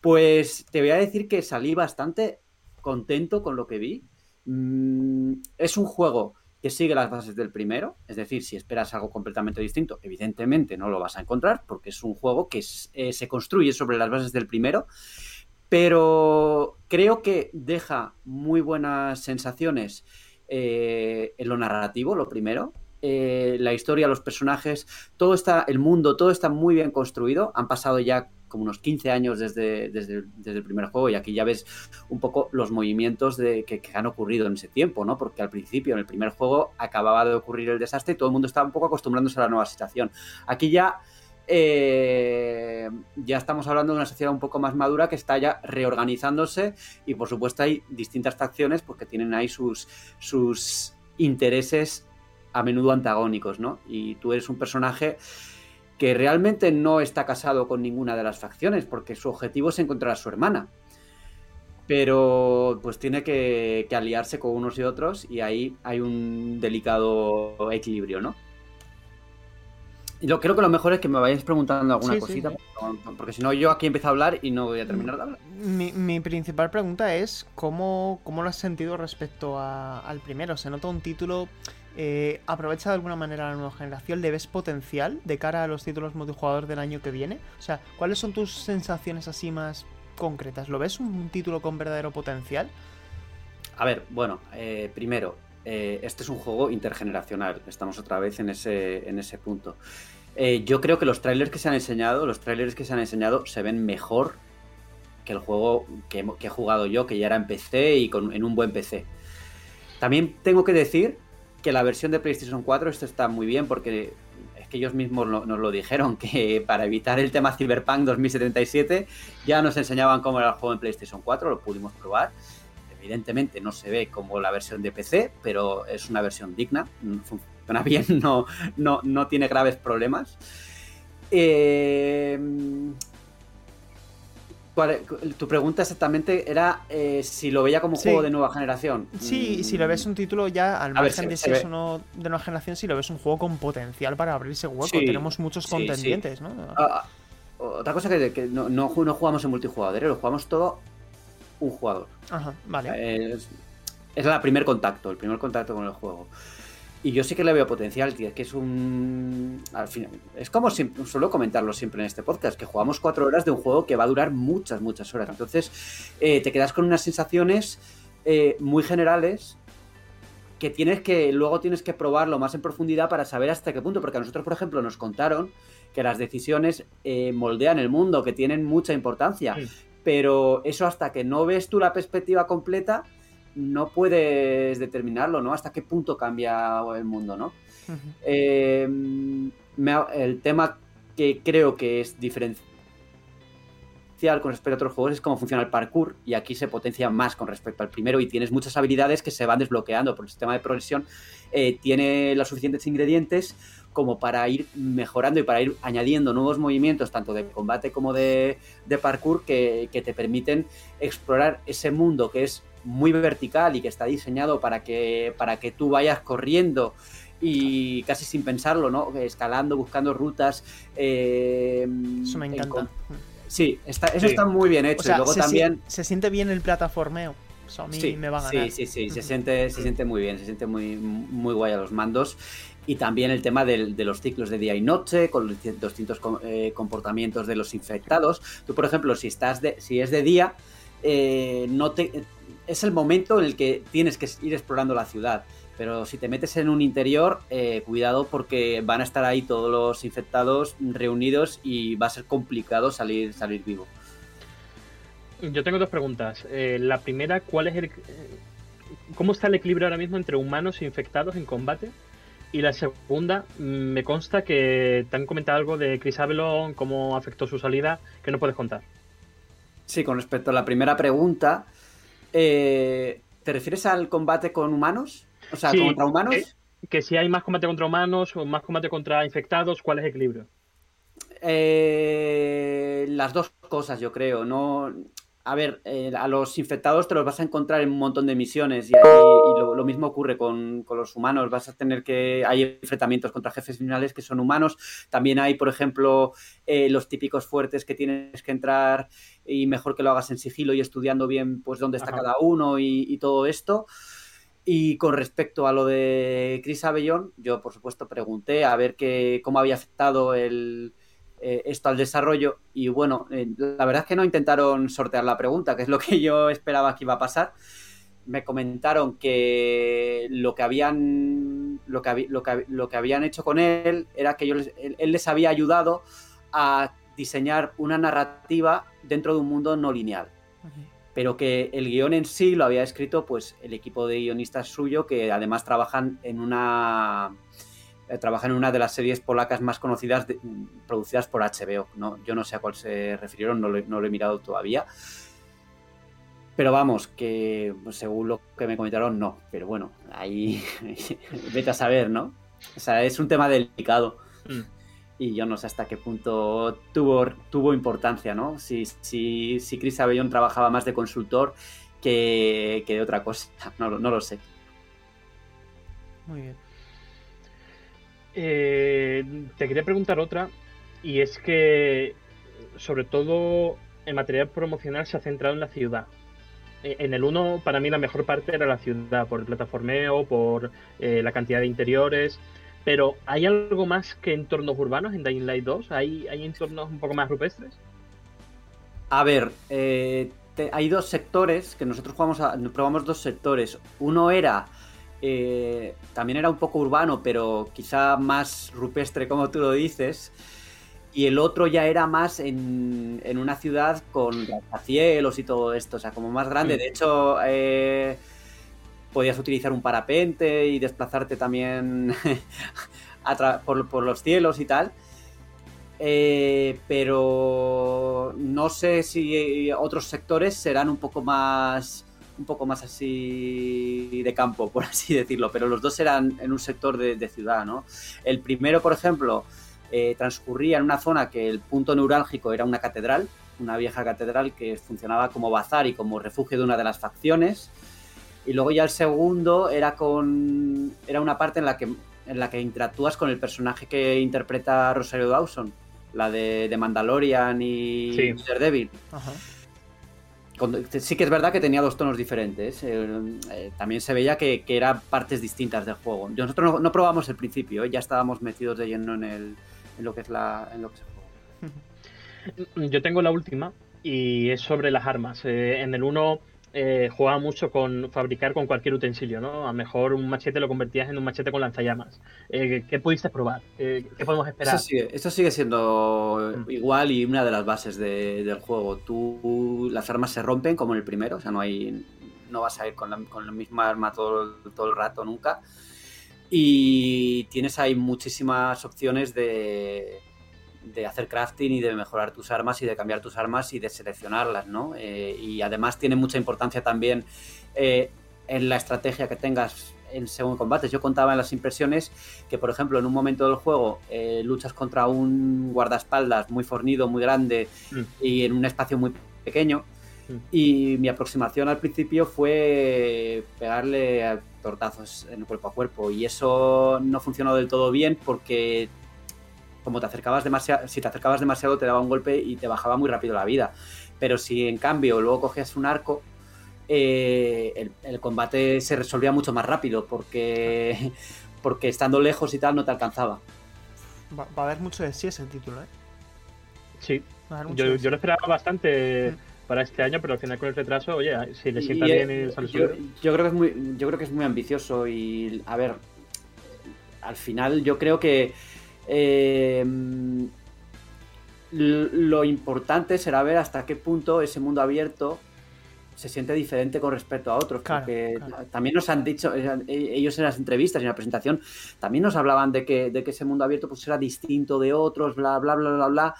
Pues te voy a decir que salí bastante contento con lo que vi. Mm, es un juego que sigue las bases del primero, es decir, si esperas algo completamente distinto, evidentemente no lo vas a encontrar, porque es un juego que es- eh, se construye sobre las bases del primero, pero creo que deja muy buenas sensaciones eh, en lo narrativo, lo primero. Eh, la historia, los personajes, todo está, el mundo, todo está muy bien construido. Han pasado ya como unos 15 años desde, desde, el primer juego y aquí ya ves un poco los movimientos de, que, que han ocurrido en ese tiempo, ¿no? Porque al principio, en el primer juego, acababa de ocurrir el desastre y todo el mundo estaba un poco acostumbrándose a la nueva situación. Aquí ya eh, ya estamos hablando de una sociedad un poco más madura que está ya reorganizándose y por supuesto hay distintas facciones porque tienen ahí sus, sus intereses a menudo antagónicos, ¿no? Y tú eres un personaje que realmente no está casado con ninguna de las facciones porque su objetivo es encontrar a su hermana. Pero pues tiene que, que aliarse con unos y otros y ahí hay un delicado equilibrio, ¿no? Y lo, creo que lo mejor es que me vayáis preguntando alguna Sí, cosita, sí. porque- porque si no yo aquí empiezo a hablar y no voy a terminar de hablar. Mi, mi principal pregunta es ¿cómo, cómo lo has sentido respecto a- al primero? ¿Se nota un título? Eh, ¿Aprovecha de alguna manera la nueva generación? ¿Le ves potencial de cara a los títulos multijugador del año que viene? O sea, ¿cuáles son tus sensaciones así más concretas? ¿Lo ves un título con verdadero potencial? A ver, bueno, eh, primero, eh, este es un juego intergeneracional. Estamos otra vez en ese, en ese punto. Yo creo que los trailers que se han enseñado, los trailers que se han enseñado se ven mejor que el juego que, que he jugado yo, que ya era en PC y con, en un buen PC. También tengo que decir que la versión de PlayStation 4, esto está muy bien porque es que ellos mismos nos lo dijeron, que para evitar el tema Cyberpunk 2077 ya nos enseñaban cómo era el juego en PlayStation 4, lo pudimos probar. Evidentemente no se ve como la versión de PC, pero es una versión digna, mm, funciona [LAUGHS] bien, no, no, no tiene graves problemas. Eh, ¿cuál- tu pregunta exactamente era eh, si lo veía como Sí. juego de nueva generación. Sí, Mm, si lo ves un título ya, al A ver, margen se- de si es uno de nueva generación, si lo ves un juego con potencial para abrirse hueco. Sí, Tenemos muchos sí, contendientes, ¿no? Ah, otra cosa que, que no, no, ju- no jugamos en multijugador, ¿eh? lo jugamos todo un jugador. Ajá, vale. Es, es el primer contacto, el primer contacto con el juego. Y yo sí que le veo potencial, tío. Es que es un. Al final. Es como siempre, suelo comentarlo siempre en este podcast, que jugamos cuatro horas de un juego que va a durar muchas, muchas horas. Entonces, eh, te quedas con unas sensaciones eh, muy generales que tienes que luego tienes que probarlo más en profundidad para saber hasta qué punto, porque a nosotros, por ejemplo, nos contaron que las decisiones eh, moldean el mundo, que tienen mucha importancia, pero eso hasta que no ves tú la perspectiva completa, no puedes determinarlo, ¿no? Hasta qué punto cambia el mundo, ¿no? Eh, el tema que creo que es diferencial con respecto a otros juegos es cómo funciona el parkour y aquí se potencia más con respecto al primero y tienes muchas habilidades que se van desbloqueando por el sistema de progresión eh, tiene los suficientes ingredientes como para ir mejorando y para ir añadiendo nuevos movimientos tanto de combate como de, parkour que, te permiten explorar ese mundo que es muy vertical y que está diseñado para que, para que tú vayas corriendo y casi sin pensarlo, ¿no? Escalando, buscando rutas. Eh, Eso me encanta. Sí, está, eso está muy bien hecho. y luego se también. se siente bien el plataformeo. Eso a mí me va a ganar. Sí, sí, sí. Se, siente, se siente muy bien. Se siente muy, muy guay a los mandos. Y también el tema de los ciclos de día y noche, con los distintos eh, comportamientos de los infectados. Tú, por ejemplo, si estás de, si es de día, eh, no te, es el momento en el que tienes que ir explorando la ciudad. Pero si te metes en un interior, eh, cuidado porque van a estar ahí todos los infectados reunidos y va a ser complicado salir, salir vivo. Yo tengo dos preguntas. Eh, la primera, ¿cuál es el, ¿cómo está el equilibrio ahora mismo entre humanos e infectados en combate? Y la segunda, me consta que te han comentado algo de Chris Avalon, cómo afectó su salida, que no puedes contar. Sí, con respecto a la primera pregunta, eh, ¿te refieres al combate con humanos? O sea, contra humanos. Eh, que si hay más combate contra humanos o más combate contra infectados, ¿cuál es el equilibrio? Eh, las dos cosas, yo creo. No, a ver, eh, a los infectados te los vas a encontrar en un montón de misiones y, lo, mismo ocurre con, los humanos. Vas a tener que. Hay enfrentamientos contra jefes finales que son humanos. También hay, por ejemplo, los típicos fuertes que tienes que entrar y mejor que lo hagas en sigilo y estudiando bien, pues, dónde está cada uno y todo esto. Y con respecto a lo de Chris Abellón, yo por supuesto pregunté a ver qué, cómo había afectado el, eh, esto al desarrollo. Y bueno, eh, la verdad es que no intentaron sortear la pregunta, que es lo que yo esperaba que iba a pasar. Me comentaron que lo que habían lo que, lo que, lo que habían hecho con él era que él, él les había ayudado a diseñar una narrativa dentro de un mundo no lineal. Pero que el guion en sí lo había escrito pues el equipo de guionistas suyo que además trabajan en una eh, trabajan en una de las series polacas más conocidas producidas por HBO ¿no? yo no sé a cuál se refirieron no lo, he mirado todavía pero vamos que pues, según lo que me comentaron no pero bueno ahí [LAUGHS] vete a saber no o sea es un tema delicado mm y yo no sé hasta qué punto tuvo, tuvo importancia, ¿no? Si, si, si Chris Abellón trabajaba más de consultor que, de otra cosa, [LAUGHS] no, no lo sé. Muy bien. Eh, te quería preguntar otra, y es que, sobre todo, el material promocional se ha centrado en la ciudad. E, en el 1, para mí, la mejor parte era la ciudad, por el plataformeo, por eh, la cantidad de interiores. Pero ¿hay algo más que entornos urbanos en Dying Light 2? ¿Hay, hay entornos un poco más rupestres? A ver, eh, hay dos sectores que nosotros jugamos probamos dos sectores. Uno era, eh, también era un poco urbano, pero quizá más rupestre, como tú lo dices. Y el otro ya era más en, en una ciudad con cielos y todo esto, o sea, como más grande. De hecho, eh, podías utilizar un parapente y desplazarte también [LAUGHS] por, los cielos y tal. Eh, pero no sé si otros sectores serán un poco más un poco más así de campo, por [LAUGHS] así decirlo, pero los dos eran en un sector de, ciudad, ¿no? El primero, por ejemplo, eh, transcurría en una zona que el punto neurálgico era una catedral, una vieja catedral que funcionaba como bazar y como refugio de una de las facciones. Y luego ya el segundo era con. Era una parte en la que en la que interactúas con el personaje que interpreta Rosario Dawson, la de, Mandalorian y sí. Daredevil. Sí que es verdad que tenía dos tonos diferentes. Eh, eh, también se veía que, que, eran partes distintas del juego. Nosotros no, probamos el principio, ¿eh? ya estábamos metidos de lleno en, el, en lo que es la, en lo que [LAUGHS] Yo tengo la última y es sobre las armas. en el 1 eh, jugaba mucho con fabricar con cualquier utensilio, ¿no? A lo mejor un machete lo convertías en un machete con lanzallamas. Eh, ¿Qué pudiste probar? Eh, ¿Qué podemos esperar? Eso sigue, siendo mm. igual y una de las bases del juego. Tú, las armas se rompen como en el primero, o sea, no hay, no vas a ir con la, con la misma arma todo, todo el rato nunca. Y tienes ahí muchísimas opciones de, de hacer crafting y de mejorar tus armas y de cambiar tus armas y de seleccionarlas, ¿no? Eh, y además tiene mucha importancia también eh, en la estrategia que tengas en según combates. Yo contaba en las impresiones que, por ejemplo, en un momento del juego eh, luchas contra un guardaespaldas muy fornido, muy grande mm. y en un espacio muy pequeño. Mm. Y mi aproximación al principio fue pegarle tortazos en el cuerpo a cuerpo. Y eso no funcionó del todo bien porque como te acercabas demasiado, si te acercabas demasiado te daba un golpe y te bajaba muy rápido la vida. Pero si en cambio luego cogías un arco, eh, el, combate se resolvía mucho más rápido porque, [LAUGHS] porque estando lejos y tal no te alcanzaba. Va, a haber mucho de sí ese título, ¿eh? Sí, yo, lo esperaba bastante mm. para este año, pero al final con el retraso, oye, si le sienta bien el yo, yo, creo que es muy, yo creo que es muy ambicioso y, a ver, al final yo creo que eh, lo importante será ver hasta qué punto ese mundo abierto se siente diferente con respecto a otros. porque también nos han dicho, eh, ellos en las entrevistas y en la presentación, también nos hablaban de que, de que ese mundo abierto pues era distinto de otros, bla, bla, bla, bla, bla.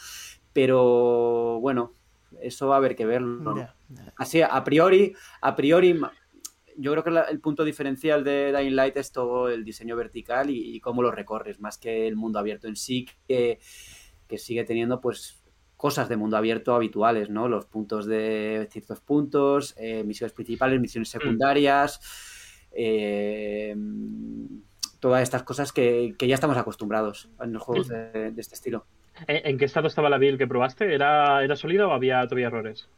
Pero bueno, eso va a haber que verlo. Así, a priori, a priori, yo creo que el punto diferencial de Dying Light es todo el diseño vertical y, cómo lo recorres, más que el mundo abierto en sí, que, sigue teniendo pues cosas de mundo abierto habituales, ¿no? Los puntos de ciertos puntos, eh, misiones principales, misiones mm. secundarias, eh, todas estas cosas que, ya estamos acostumbrados en los juegos de, este estilo. ¿En qué estado estaba la build que probaste? ¿Era, era sólida o había todavía errores?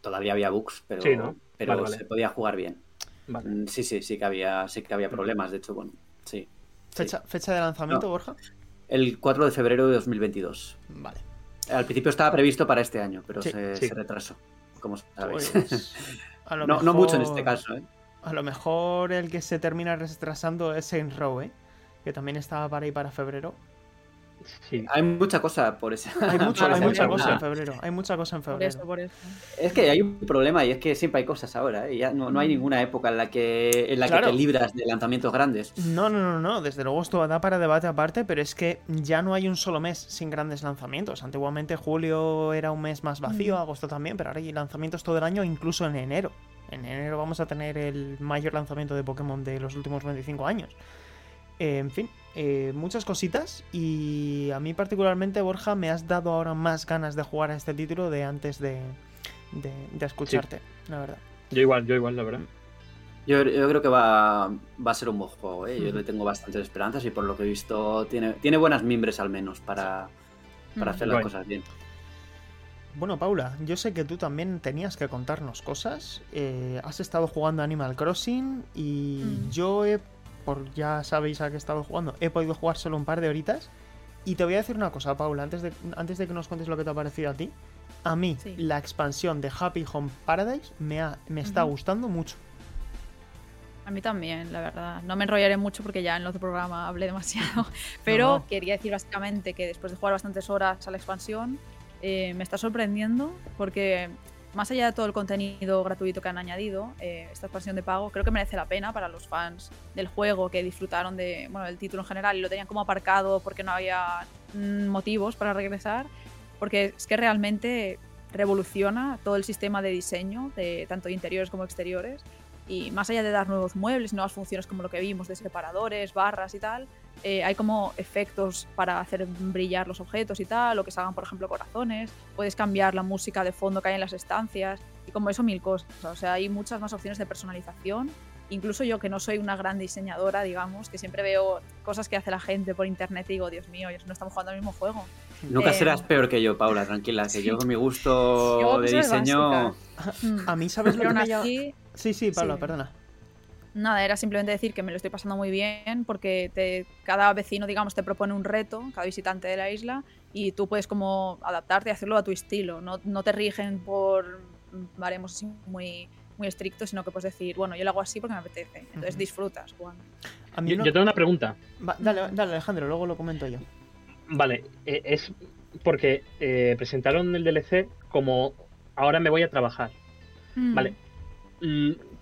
Todavía había bugs, pero, pero se podía jugar bien. Mm, sí, sí, sí que había, sí que había problemas, de hecho, bueno, sí. ¿Fecha, ¿fecha de lanzamiento, Borja? El 4 de febrero de 2022. Vale. Al principio estaba previsto para este año, pero se, retrasó, como sabéis. Pues, [LAUGHS] no, no, mucho en este caso, ¿eh? A lo mejor el que se termina retrasando es Saints Row, ¿eh? Que también estaba para ir para febrero. Hay mucha cosa por eso. Hay, [LAUGHS] mucha cosa en febrero. Hay mucha cosa en febrero. Es que hay un problema y es que siempre hay cosas ahora. ¿eh? Ya no, no, hay mm. ninguna época en la que en la que te libras de lanzamientos grandes. No, no, no, no. Desde luego esto da para debate aparte, pero es que ya no hay un solo mes sin grandes lanzamientos. Antiguamente julio era un mes más vacío, mm. agosto también, pero ahora hay lanzamientos todo el año, incluso en enero. En enero vamos a tener el mayor lanzamiento de Pokémon de los últimos 25 años. Eh, en fin, eh, muchas cositas y a mí particularmente, Borja, me has dado ahora más ganas de jugar a este título de antes de, de, escucharte, la verdad. Yo igual, yo igual, la verdad. Yo, creo que va, va, a ser un buen juego, ¿eh? yo le tengo bastantes esperanzas y por lo que he visto tiene, tiene buenas mimbres al menos para, para hacer las cosas bien. Bueno, Paula, yo sé que tú también tenías que contarnos cosas. Eh, has estado jugando Animal Crossing y mm. yo he ya sabéis a qué he estado jugando, he podido jugar solo un par de horitas. Y te voy a decir una cosa, Paula, antes de, antes de que nos cuentes lo que te ha parecido a ti. A mí, la expansión de Happy Home Paradise me, me está gustando mucho. A mí también, la verdad. No me enrollaré mucho porque ya en el otro programa hablé demasiado. [LAUGHS] Pero quería decir básicamente que después de jugar bastantes horas a la expansión, eh, me está sorprendiendo porque más allá de todo el contenido gratuito que han añadido, eh, esta expansión de pago creo que merece la pena para los fans del juego que disfrutaron de, bueno, del título en general y lo tenían como aparcado porque no había mm, motivos para regresar, porque es que realmente revoluciona todo el sistema de diseño, de tanto interiores como exteriores, y más allá de dar nuevos muebles, nuevas funciones como lo que vimos de separadores, barras y tal, eh, hay como efectos para hacer brillar los objetos y tal, o que salgan, por ejemplo, corazones. Puedes cambiar la música de fondo que hay en las estancias, y como eso, mil cosas. O sea, hay muchas más opciones de personalización. Incluso yo, que no soy una gran diseñadora, digamos, que siempre veo cosas que hace la gente por internet y digo, Dios mío, no estamos jugando al mismo juego. Nunca serás eh, peor que yo, Paula, tranquila, que yo con mi gusto de diseño. A mí, ¿sabes lo que me Sí, sí, Paula, perdona. Nada, era simplemente decir que me lo estoy pasando muy bien porque te, cada vecino, digamos, te propone un reto, cada visitante de la isla, y tú puedes como adaptarte y hacerlo a tu estilo. No, no te rigen por baremos así muy muy estricto, sino que puedes decir, bueno, yo lo hago así porque me apetece. Entonces disfrutas jugando. A mí Yo, no- yo tengo una pregunta. Va, dale, dale, Alejandro, luego lo comento yo. Vale, eh, es porque eh, presentaron el DLC como ahora me voy a trabajar. Mm. Vale.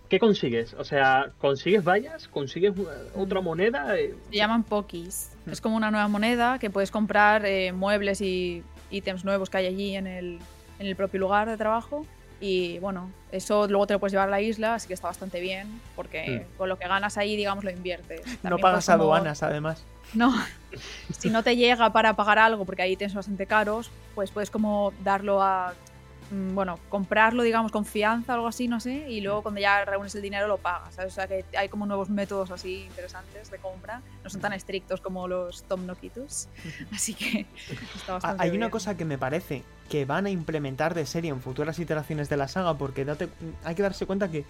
Mm, ¿Qué consigues? O sea, ¿consigues vallas? ¿Consigues uh, otra moneda? Eh, Se llaman Pokis. Mm. Es como una nueva moneda que puedes comprar eh, muebles y ítems nuevos que hay allí en el, en el propio lugar de trabajo. Y bueno, eso luego te lo puedes llevar a la isla, así que está bastante bien, porque con lo que ganas ahí, digamos, lo inviertes. no pagas como- aduanas, además. No, [LAUGHS] si no te llega para pagar algo, porque hay ítems bastante caros, pues puedes como darlo a, mm, bueno, comprarlo, digamos, con fianza o algo así, no sé, y luego cuando ya reúnes el dinero lo pagas, ¿sabes? O sea que hay como nuevos métodos así interesantes de compra, no son tan estrictos como los Tom Nokitos, [LAUGHS] así que está bastante Hay una cosa que me parece que van a implementar de serie en futuras iteraciones de la saga, porque date- hay que darse cuenta que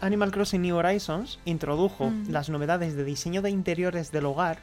Animal Crossing New Horizons introdujo Mm. las novedades de diseño de interiores del hogar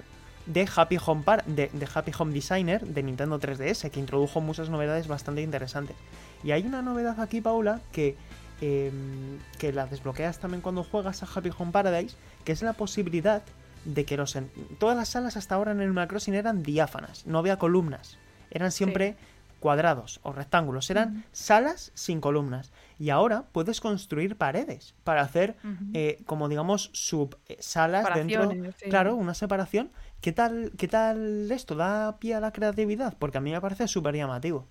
de Happy Home, Par- de, de Happy Home Designer de Nintendo 3DS, que introdujo muchas novedades bastante interesantes. Y hay una novedad aquí, Paula, que, em, que la desbloqueas también cuando juegas a Happy Home Paradise, que es la posibilidad de que los en- todas las salas hasta ahora en Animal Crossing eran diáfanas, no había columnas, eran siempre cuadrados o rectángulos, eran salas sin columnas. Y ahora puedes construir paredes para hacer, eh, como digamos, sub eh, salas dentro. Sí. Claro, una separación. ¿Qué tal, ¿Qué tal esto? ¿Da pie a la creatividad? Porque a mí me parece súper llamativo.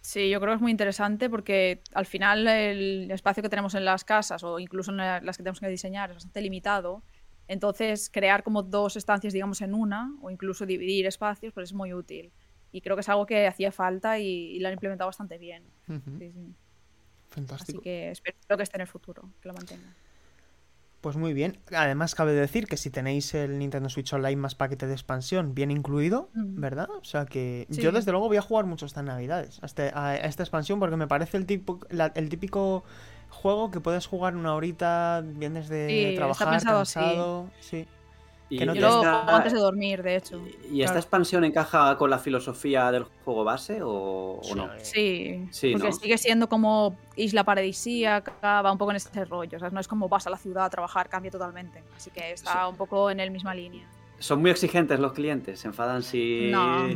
Sí, yo creo que es muy interesante porque al final el espacio que tenemos en las casas o incluso en la- las que tenemos que diseñar es bastante limitado. Entonces, crear como dos estancias, digamos, en una o incluso dividir espacios, pues es muy útil. Y creo que es algo que hacía falta y, y lo han implementado bastante bien. Sí, sí. Así Fantástico. que espero que esté en el futuro, que lo mantenga. Pues muy bien. Además, cabe decir que si tenéis el Nintendo Switch Online más paquete de expansión bien incluido, Mm. ¿verdad? O sea que Sí. yo desde luego voy a jugar mucho estas navidades a, este- esta expansión porque me parece el, tipo, la- el típico juego que puedes jugar una horita, vienes de Sí, está trabajar pensado así. cansado. Sí. Y, Que no y te- Yo lo esta, juego antes de dormir, de hecho. ¿y esta Claro. expansión encaja con la filosofía del juego base o, o no? Sí, Sí, porque ¿no? sigue siendo como isla paradisíaca, va un poco en ese rollo. O sea, no es como vas a la ciudad a trabajar, cambia totalmente. Así que está Sí. un poco en el misma línea. Son muy exigentes los clientes, se enfadan si... No.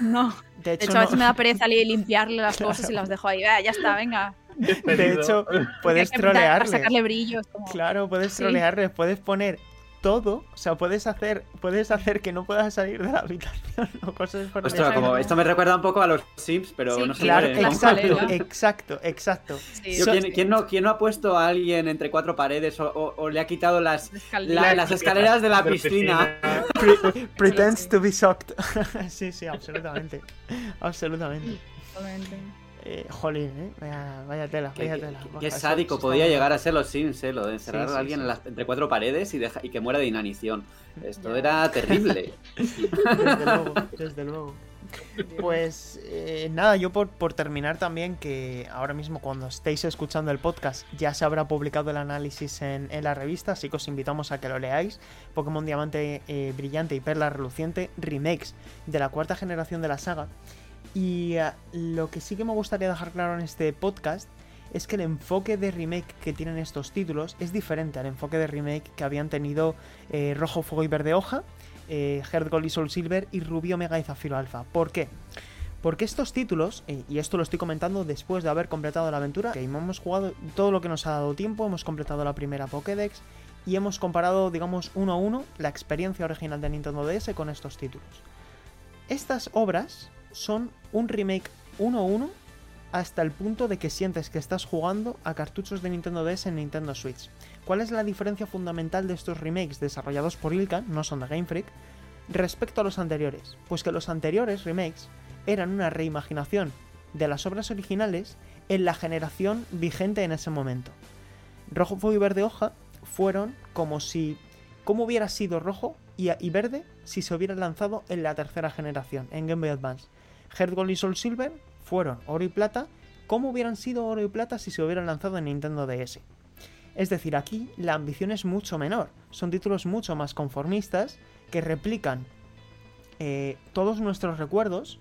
No, [LAUGHS] De de hecho, a veces me da pereza li- limpiarle las cosas y las dejo ahí. "Ah, ya está, venga. de hecho, puedes trolearles. sacarle brillo. es como- Claro, puedes Sí. trolearles, puedes poner todo, o sea, puedes hacer, puedes hacer que no puedas salir de la habitación [LAUGHS] o cosas por el Ostras, como esto me recuerda un poco a los Sims, pero Sí, no se Claro, exacto, exacto, exacto. Sí, Yo, So- ¿quién, quién no, quién no ha puesto a alguien entre cuatro paredes o, o- o le ha quitado las, la- las escaleras de la piscina? Pre- pretends sí. to be shocked. [LAUGHS] sí, sí, absolutamente. Absolutamente. Eh, jolín, ¿eh? Vaya, vaya tela, vaya qué- tela. qué- Borja, qué eso- sádico eso podía llegar a ser los Sims, ¿eh? Lo de encerrar Sí, a alguien sí. en las- entre cuatro paredes y, deja- y que muera de inanición. [LAUGHS] Esto era terrible. [LAUGHS] Desde luego, desde luego. Pues eh, nada, yo por, por terminar también, que ahora mismo cuando estéis escuchando el podcast ya se habrá publicado el análisis en, en la revista, así que os invitamos a que lo leáis. Pokémon Diamante eh, Brillante y Perla Reluciente, remakes de la cuarta generación de la saga. Y eh, lo que sí que me gustaría dejar claro en este podcast es que el enfoque de remake que tienen estos títulos es diferente al enfoque de remake que habían tenido eh, Rojo, Fuego y Verde Hoja, eh, Heart Gold y Soul Silver y Rubio, Omega y Zafiro Alpha. ¿Por qué? Porque estos títulos, eh, y esto lo estoy comentando después de haber completado la aventura, que hemos jugado todo lo que nos ha dado tiempo, hemos completado la primera Pokédex y hemos comparado, digamos, uno a uno la experiencia original de Nintendo DS con estos títulos. Estas obras son un remake uno a uno hasta el punto de que sientes que estás jugando a cartuchos de Nintendo DS en Nintendo Switch. ¿Cuál es la diferencia fundamental de estos remakes desarrollados por Ilka, no son de Game Freak, respecto a los anteriores? Pues que los anteriores remakes eran una reimaginación de las obras originales en la generación vigente en ese momento. Rojo, Fuego y Verde Hoja fueron como si... ¿Cómo hubiera sido rojo y verde si se hubiera lanzado en la tercera generación, en Game Boy Advance? Heart Gold y Soul Silver fueron oro y plata, ¿cómo hubieran sido oro y plata si se hubieran lanzado en Nintendo DS? Es decir, aquí la ambición es mucho menor, son títulos mucho más conformistas que replican eh, todos nuestros recuerdos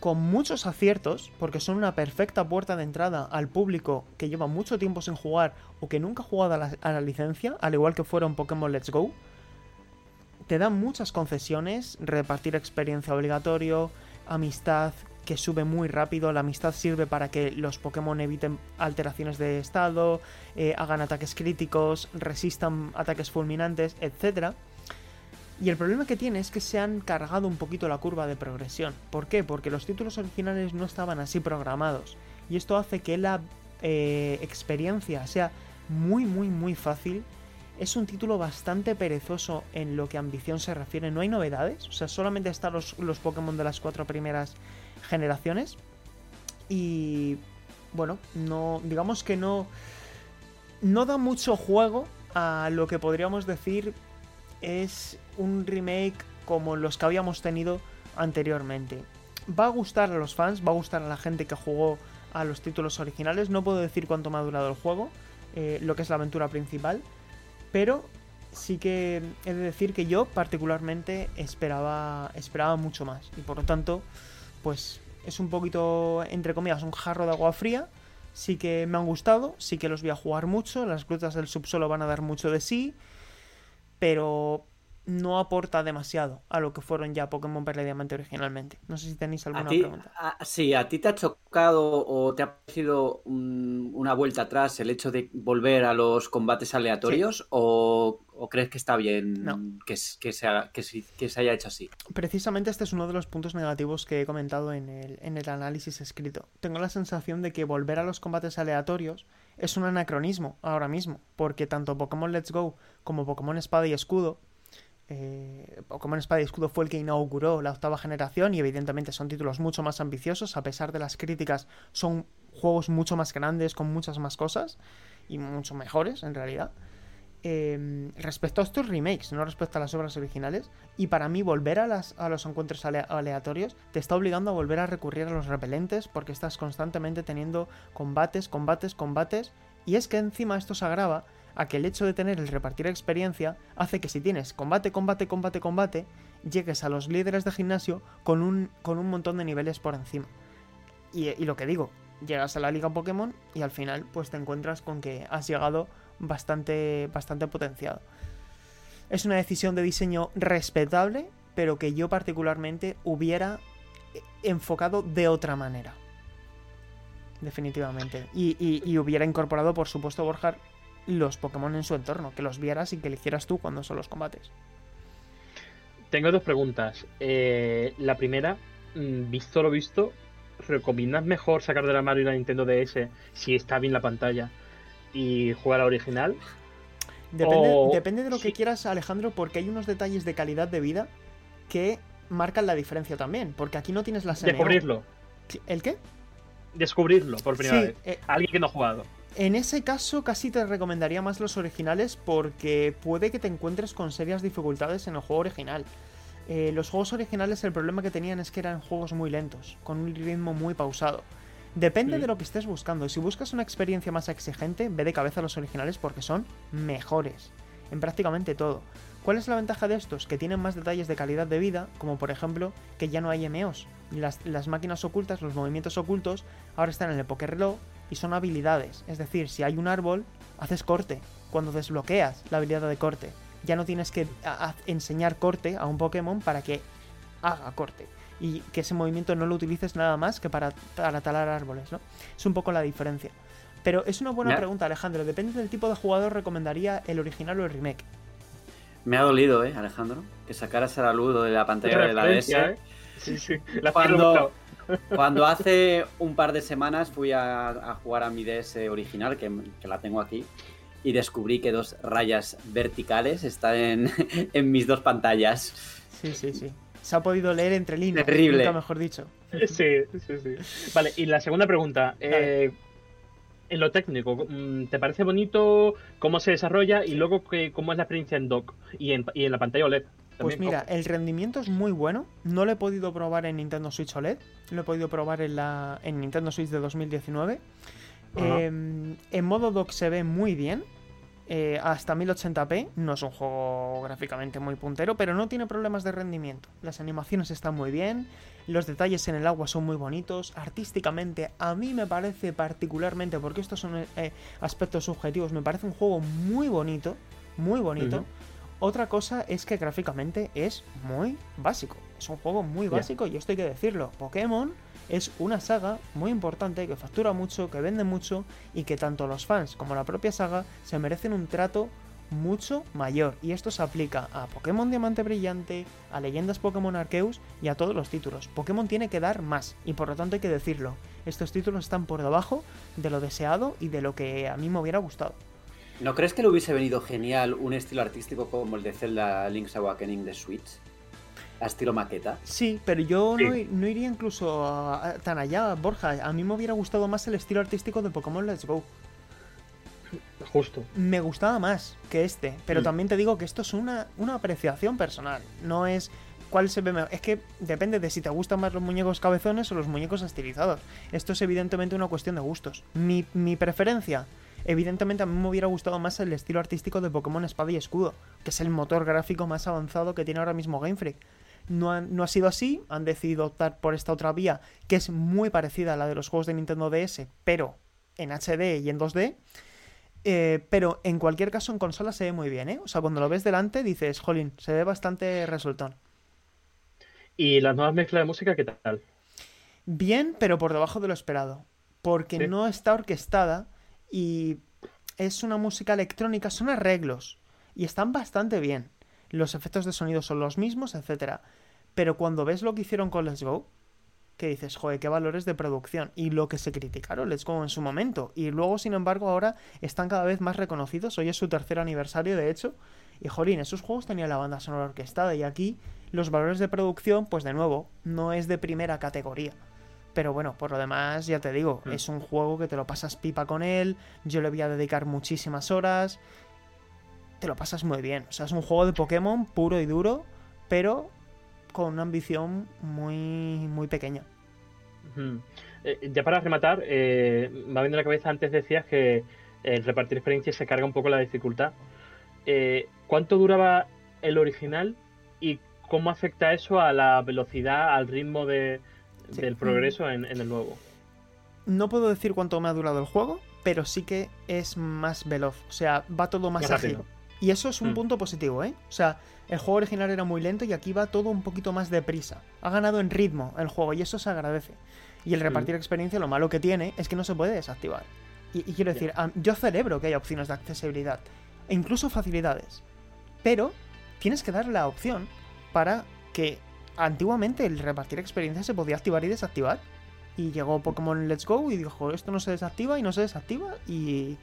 con muchos aciertos, porque son una perfecta puerta de entrada al público que lleva mucho tiempo sin jugar o que nunca ha jugado a la, a la licencia, al igual que fueron Pokémon Let's Go. Te dan muchas concesiones, repartir experiencia obligatorio, amistad que sube muy rápido, la amistad sirve para que los Pokémon eviten alteraciones de estado, eh, hagan ataques críticos, resistan ataques fulminantes, etc. Y el problema que tiene es que se han cargado un poquito la curva de progresión. ¿Por qué? Porque los títulos originales no estaban así programados. Y esto hace que la eh, experiencia sea muy, muy, muy fácil. Es un título bastante perezoso en lo que a ambición se refiere. No hay novedades. O sea, solamente están los, los Pokémon de las cuatro primeras generaciones. Y bueno, no. Digamos que no. No da mucho juego a lo que podríamos decir es un remake como los que habíamos tenido anteriormente. Va a gustar a los fans, va a gustar a la gente que jugó a los títulos originales. No puedo decir cuánto me ha durado el juego, eh, lo que es la aventura principal, pero sí que he de decir que yo particularmente esperaba, esperaba mucho más. Y por lo tanto, pues es un poquito, entre comillas, un jarro de agua fría. Sí que me han gustado, sí que los voy a jugar mucho, las grutas del subsuelo van a dar mucho de sí pero no aporta demasiado a lo que fueron ya Pokémon Perla y Diamante originalmente. No sé si tenéis alguna ¿A ti, pregunta. a- sí, ¿a ti te ha chocado o te ha parecido mm, una vuelta atrás el hecho de volver a los combates aleatorios o, o crees que está bien No. que, s- que, se haga- que, sí- que se haya hecho así? Precisamente este es uno de los puntos negativos que he comentado en el, en el análisis escrito. Tengo la sensación de que volver a los combates aleatorios es un anacronismo ahora mismo, porque tanto Pokémon Let's Go como Pokémon Espada y Escudo, eh, Pokémon Espada y Escudo fue el que inauguró la octava generación y evidentemente son títulos mucho más ambiciosos, a pesar de las críticas, son juegos mucho más grandes, con muchas más cosas y mucho mejores en realidad. Eh, respecto a estos remakes, no respecto a las obras originales, y para mí volver a, las, a los encuentros ale- aleatorios te está obligando a volver a recurrir a los repelentes porque estás constantemente teniendo combates, combates, combates, y es que encima esto se agrava a que el hecho de tener el repartir experiencia hace que si tienes combate, combate, combate, combate, llegues a los líderes de gimnasio con un, con un montón de niveles por encima. Y, lo que digo, llegas a la liga Pokémon y al final pues te encuentras con que has llegado bastante, bastante potenciado. Es una decisión de diseño respetable, pero que yo particularmente hubiera enfocado de otra manera. Definitivamente. Y, y- y hubiera incorporado, por supuesto, Borja, los Pokémon en su entorno, que los vieras y que eligieras tú cuando son los combates. Tengo dos preguntas. Eh, la primera, mm, visto lo visto, ¿recomiendas mejor sacar de la Mario una Nintendo DS si está bien la pantalla y jugar a la original? Depende, O- depende de lo que quieras, Alejandro, porque hay unos detalles de calidad de vida que marcan la diferencia también. Porque aquí no tienes las MMO. Descubrirlo. ¿El qué? Descubrirlo por primera Sí, vez. eh, Alguien que no ha jugado. En ese caso casi te recomendaría más los originales porque puede que te encuentres con serias dificultades en el juego original. Eh, los juegos originales el problema que tenían es que eran juegos muy lentos, con un ritmo muy pausado. Depende de lo que estés buscando. Si buscas una experiencia más exigente, ve de cabeza los originales porque son mejores. En prácticamente todo. ¿Cuál es la ventaja de estos? Que tienen más detalles de calidad de vida, como por ejemplo que ya no hay MOs. Las, las máquinas ocultas, los movimientos ocultos, ahora están en el Pokéreloj y son habilidades. Es decir, si hay un árbol, haces corte. Cuando desbloqueas la habilidad de corte, ya no tienes que enseñar corte a un Pokémon para que haga corte. Y que ese movimiento no lo utilices nada más que para, para talar árboles, ¿no? Es un poco la diferencia. Pero es una buena ha- pregunta, Alejandro. Depende del tipo de jugador, recomendaría el original o el remake. Me ha dolido, ¿eh, Alejandro? Que sacaras a la luz de la pantalla de la DS. ¿eh? Sí, sí. La Cuando, cuando hace un par de semanas fui a, a jugar a mi DS original, que, que la tengo aquí, y descubrí que dos rayas verticales están en, [LAUGHS] en mis dos pantallas. Sí, sí, sí. Se ha podido leer entre líneas. Terrible. Nunca mejor dicho. Sí, sí, sí. Vale, y la segunda pregunta. eh, en lo técnico, mm, ¿te parece bonito cómo se desarrolla y luego cómo es la experiencia en dock y en, y en la pantalla OLED? Pues mira, el rendimiento es muy bueno. No lo he podido probar en Nintendo Switch OLED. Lo he podido probar en, la, en Nintendo Switch de 2019. Ajá. Eh, en modo dock se ve muy bien. eh, hasta 1080p. No es un juego gráficamente muy puntero, pero no tiene problemas de rendimiento. Las animaciones están muy bien, los detalles en el agua son muy bonitos. Artísticamente, a mí me parece particularmente, porque estos son eh, aspectos subjetivos, me parece un juego muy bonito, muy bonito. Otra cosa es que gráficamente es muy básico. Es un juego muy básico y esto hay que decirlo. Pokémon es una saga muy importante que factura mucho, que vende mucho y que tanto los fans como la propia saga se merecen un trato mucho mayor. Y esto se aplica a Pokémon Diamante Brillante, a Leyendas Pokémon Arceus y a todos los títulos. Pokémon tiene que dar más y por lo tanto hay que decirlo. Estos títulos están por debajo de lo deseado y de lo que a mí me hubiera gustado. ¿No crees que le hubiese venido genial un estilo artístico como el de Zelda Link's Awakening de Switch? A estilo maqueta. Sí, pero yo Sí. No, iría incluso a- a- tan allá, Borja. A mí me hubiera gustado más el estilo artístico de Pokémon Let's Go. Justo. Me gustaba más que este, pero Mm. también te digo que esto es una, una apreciación personal. No es cuál se ve mejor. Es que depende de si te gustan más los muñecos cabezones o los muñecos estilizados. Esto es evidentemente una cuestión de gustos. Mi, mi preferencia, evidentemente a mí me hubiera gustado más el estilo artístico de Pokémon Espada y Escudo, que es el motor gráfico más avanzado que tiene ahora mismo Game Freak. No ha, no ha sido así, han decidido optar por esta otra vía, que es muy parecida a la de los juegos de Nintendo DS, pero en HD y en 2D. Eh, pero en cualquier caso en consola se ve muy bien, ¿eh? O sea, cuando lo ves delante dices, jolín, se ve bastante resultón. ¿Y las nuevas mezclas de música qué tal? Bien, pero por debajo de lo esperado. Porque Sí. no está orquestada y es una música electrónica, son arreglos. Y están bastante bien. Los efectos de sonido son los mismos, etcétera. Pero cuando ves lo que hicieron con Let's Go, que dices, joder, qué valores de producción. Y lo que se criticaron Let's Go en su momento. Y luego, sin embargo, ahora están cada vez más reconocidos. Hoy es su tercer aniversario, de hecho. Y jolín, esos juegos tenían la banda sonora orquestada. Y aquí los valores de producción, pues de nuevo, no es de primera categoría. Pero bueno, por lo demás, ya te digo, Mm. es un juego que te lo pasas pipa con él. Yo le voy a dedicar muchísimas horas. Te lo pasas muy bien. O sea, es un juego de Pokémon puro y duro, pero con una ambición muy, muy pequeña. Eh, ya para rematar, eh, me ha venido a la cabeza, antes decías que el repartir experiencias se carga un poco la dificultad. Eh, ¿Cuánto duraba el original y cómo afecta eso a la velocidad, al ritmo de, Sí. del progreso en, en el nuevo? No puedo decir cuánto me ha durado el juego, pero sí que es más veloz. O sea, va todo más Más ágil. rápido. Y eso es un Mm. punto positivo, ¿eh? O sea, el juego original era muy lento y aquí va todo un poquito más deprisa. Ha ganado en ritmo el juego y eso se agradece. Y el repartir experiencia, lo malo que tiene es que no se puede desactivar. Y, y quiero decir, yo celebro que haya opciones de accesibilidad e incluso facilidades. Pero tienes que dar la opción para que antiguamente el repartir experiencia se podía activar y desactivar. Y llegó Pokémon Let's Go y dijo, esto no se desactiva y no se desactiva y,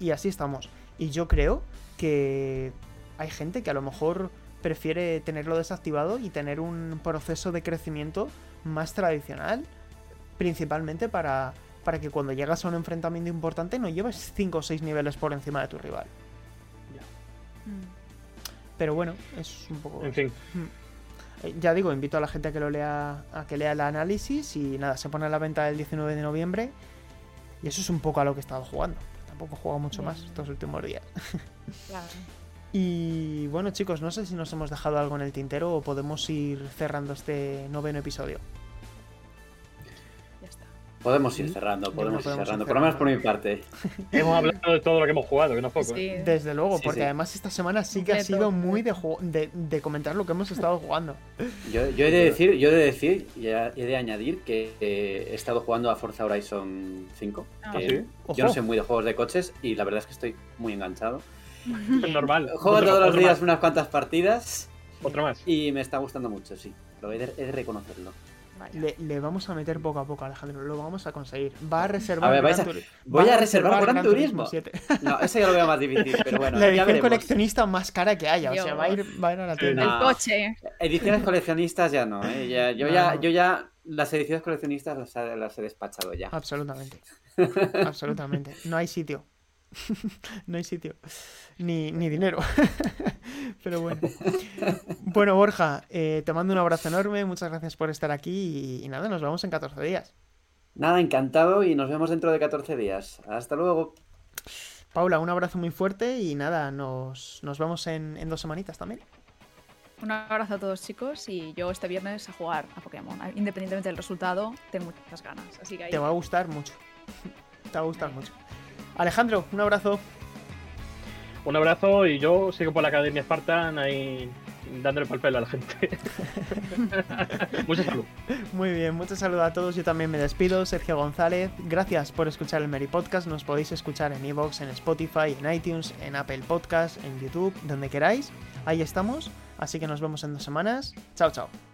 y así estamos. Y yo creo que hay gente que a lo mejor prefiere tenerlo desactivado y tener un proceso de crecimiento más tradicional, principalmente para, para que cuando llegas a un enfrentamiento importante no lleves 5 o 6 niveles por encima de tu rival. Mm. Pero bueno, es un poco... En fin, Eh, Ya digo, invito a la gente a que lo lea, a que lea el análisis y nada, se pone a la venta el 19 de noviembre y eso es un poco a lo que he estado jugando. Tampoco he jugado mucho más estos últimos días. [LAUGHS] Claro. Y bueno chicos, no sé si nos hemos dejado algo en el tintero o podemos ir cerrando este noveno episodio. Podemos ir cerrando, podemos ir cerrando. Por lo menos por mi parte. [LAUGHS] hemos hablado de todo lo que hemos jugado, que no es poco. Sí, ¿eh? Desde luego, Sí, porque sí. además esta semana sí que ha sido muy de, de, de comentar lo que hemos estado jugando. [LAUGHS] Yo, yo he de decir, yo he de decir, y he de añadir que eh, he estado jugando a Forza Horizon 5. Ah, que ¿sí? Yo no soy muy de juegos de coches y la verdad es que estoy muy enganchado. [LAUGHS] Es normal. Juego todos los días más, unas cuantas partidas Otro más. y me está gustando mucho, sí. Lo he de, he de reconocerlo. Vaya. Le, le vamos a meter poco a poco, Alejandro, lo vamos a conseguir. Va a reservar A ver, vais Gran a- Turi- voy a reservar Gran Turismo. 7. [LAUGHS] No, ese ya lo veo más difícil, pero [LAUGHS] bueno, la edición coleccionista más cara que haya, o sea, va a ir, va a, ir a la tienda. El coche. Ediciones coleccionistas ya no, ¿eh? Ya- yo, No, ya, yo ya las ediciones coleccionistas las, he- las he despachado ya. Absolutamente. [LAUGHS] Absolutamente. No hay sitio. [LAUGHS] no hay sitio. Ni, ni dinero. [LAUGHS] Pero bueno. [LAUGHS] Bueno, Borja, eh, te mando un abrazo enorme. Muchas gracias por estar aquí. Y, y nada, nos vemos en 14 días. Nada, encantado y nos vemos dentro de 14 días. Hasta luego. Paula, un abrazo muy fuerte y nada, nos, nos vemos en, en dos semanitas también. Un abrazo a todos chicos y yo este viernes a jugar a Pokémon. Independientemente del resultado, tengo muchas ganas. Así que ahí... Te va a gustar mucho. Te va a gustar mucho. Alejandro, un abrazo. Un abrazo y yo sigo por la Academia Spartan ahí dándole pal pelo a la gente. [LAUGHS] Mucha salud. Muy bien, mucho salud a todos. Yo también me despido, Sergio González. Gracias por escuchar el Meri Podcast. Nos podéis escuchar en iVoox, en Spotify, en iTunes, en Apple Podcast, en YouTube, donde queráis. Ahí estamos. Así que nos vemos en dos semanas. Chao, chao.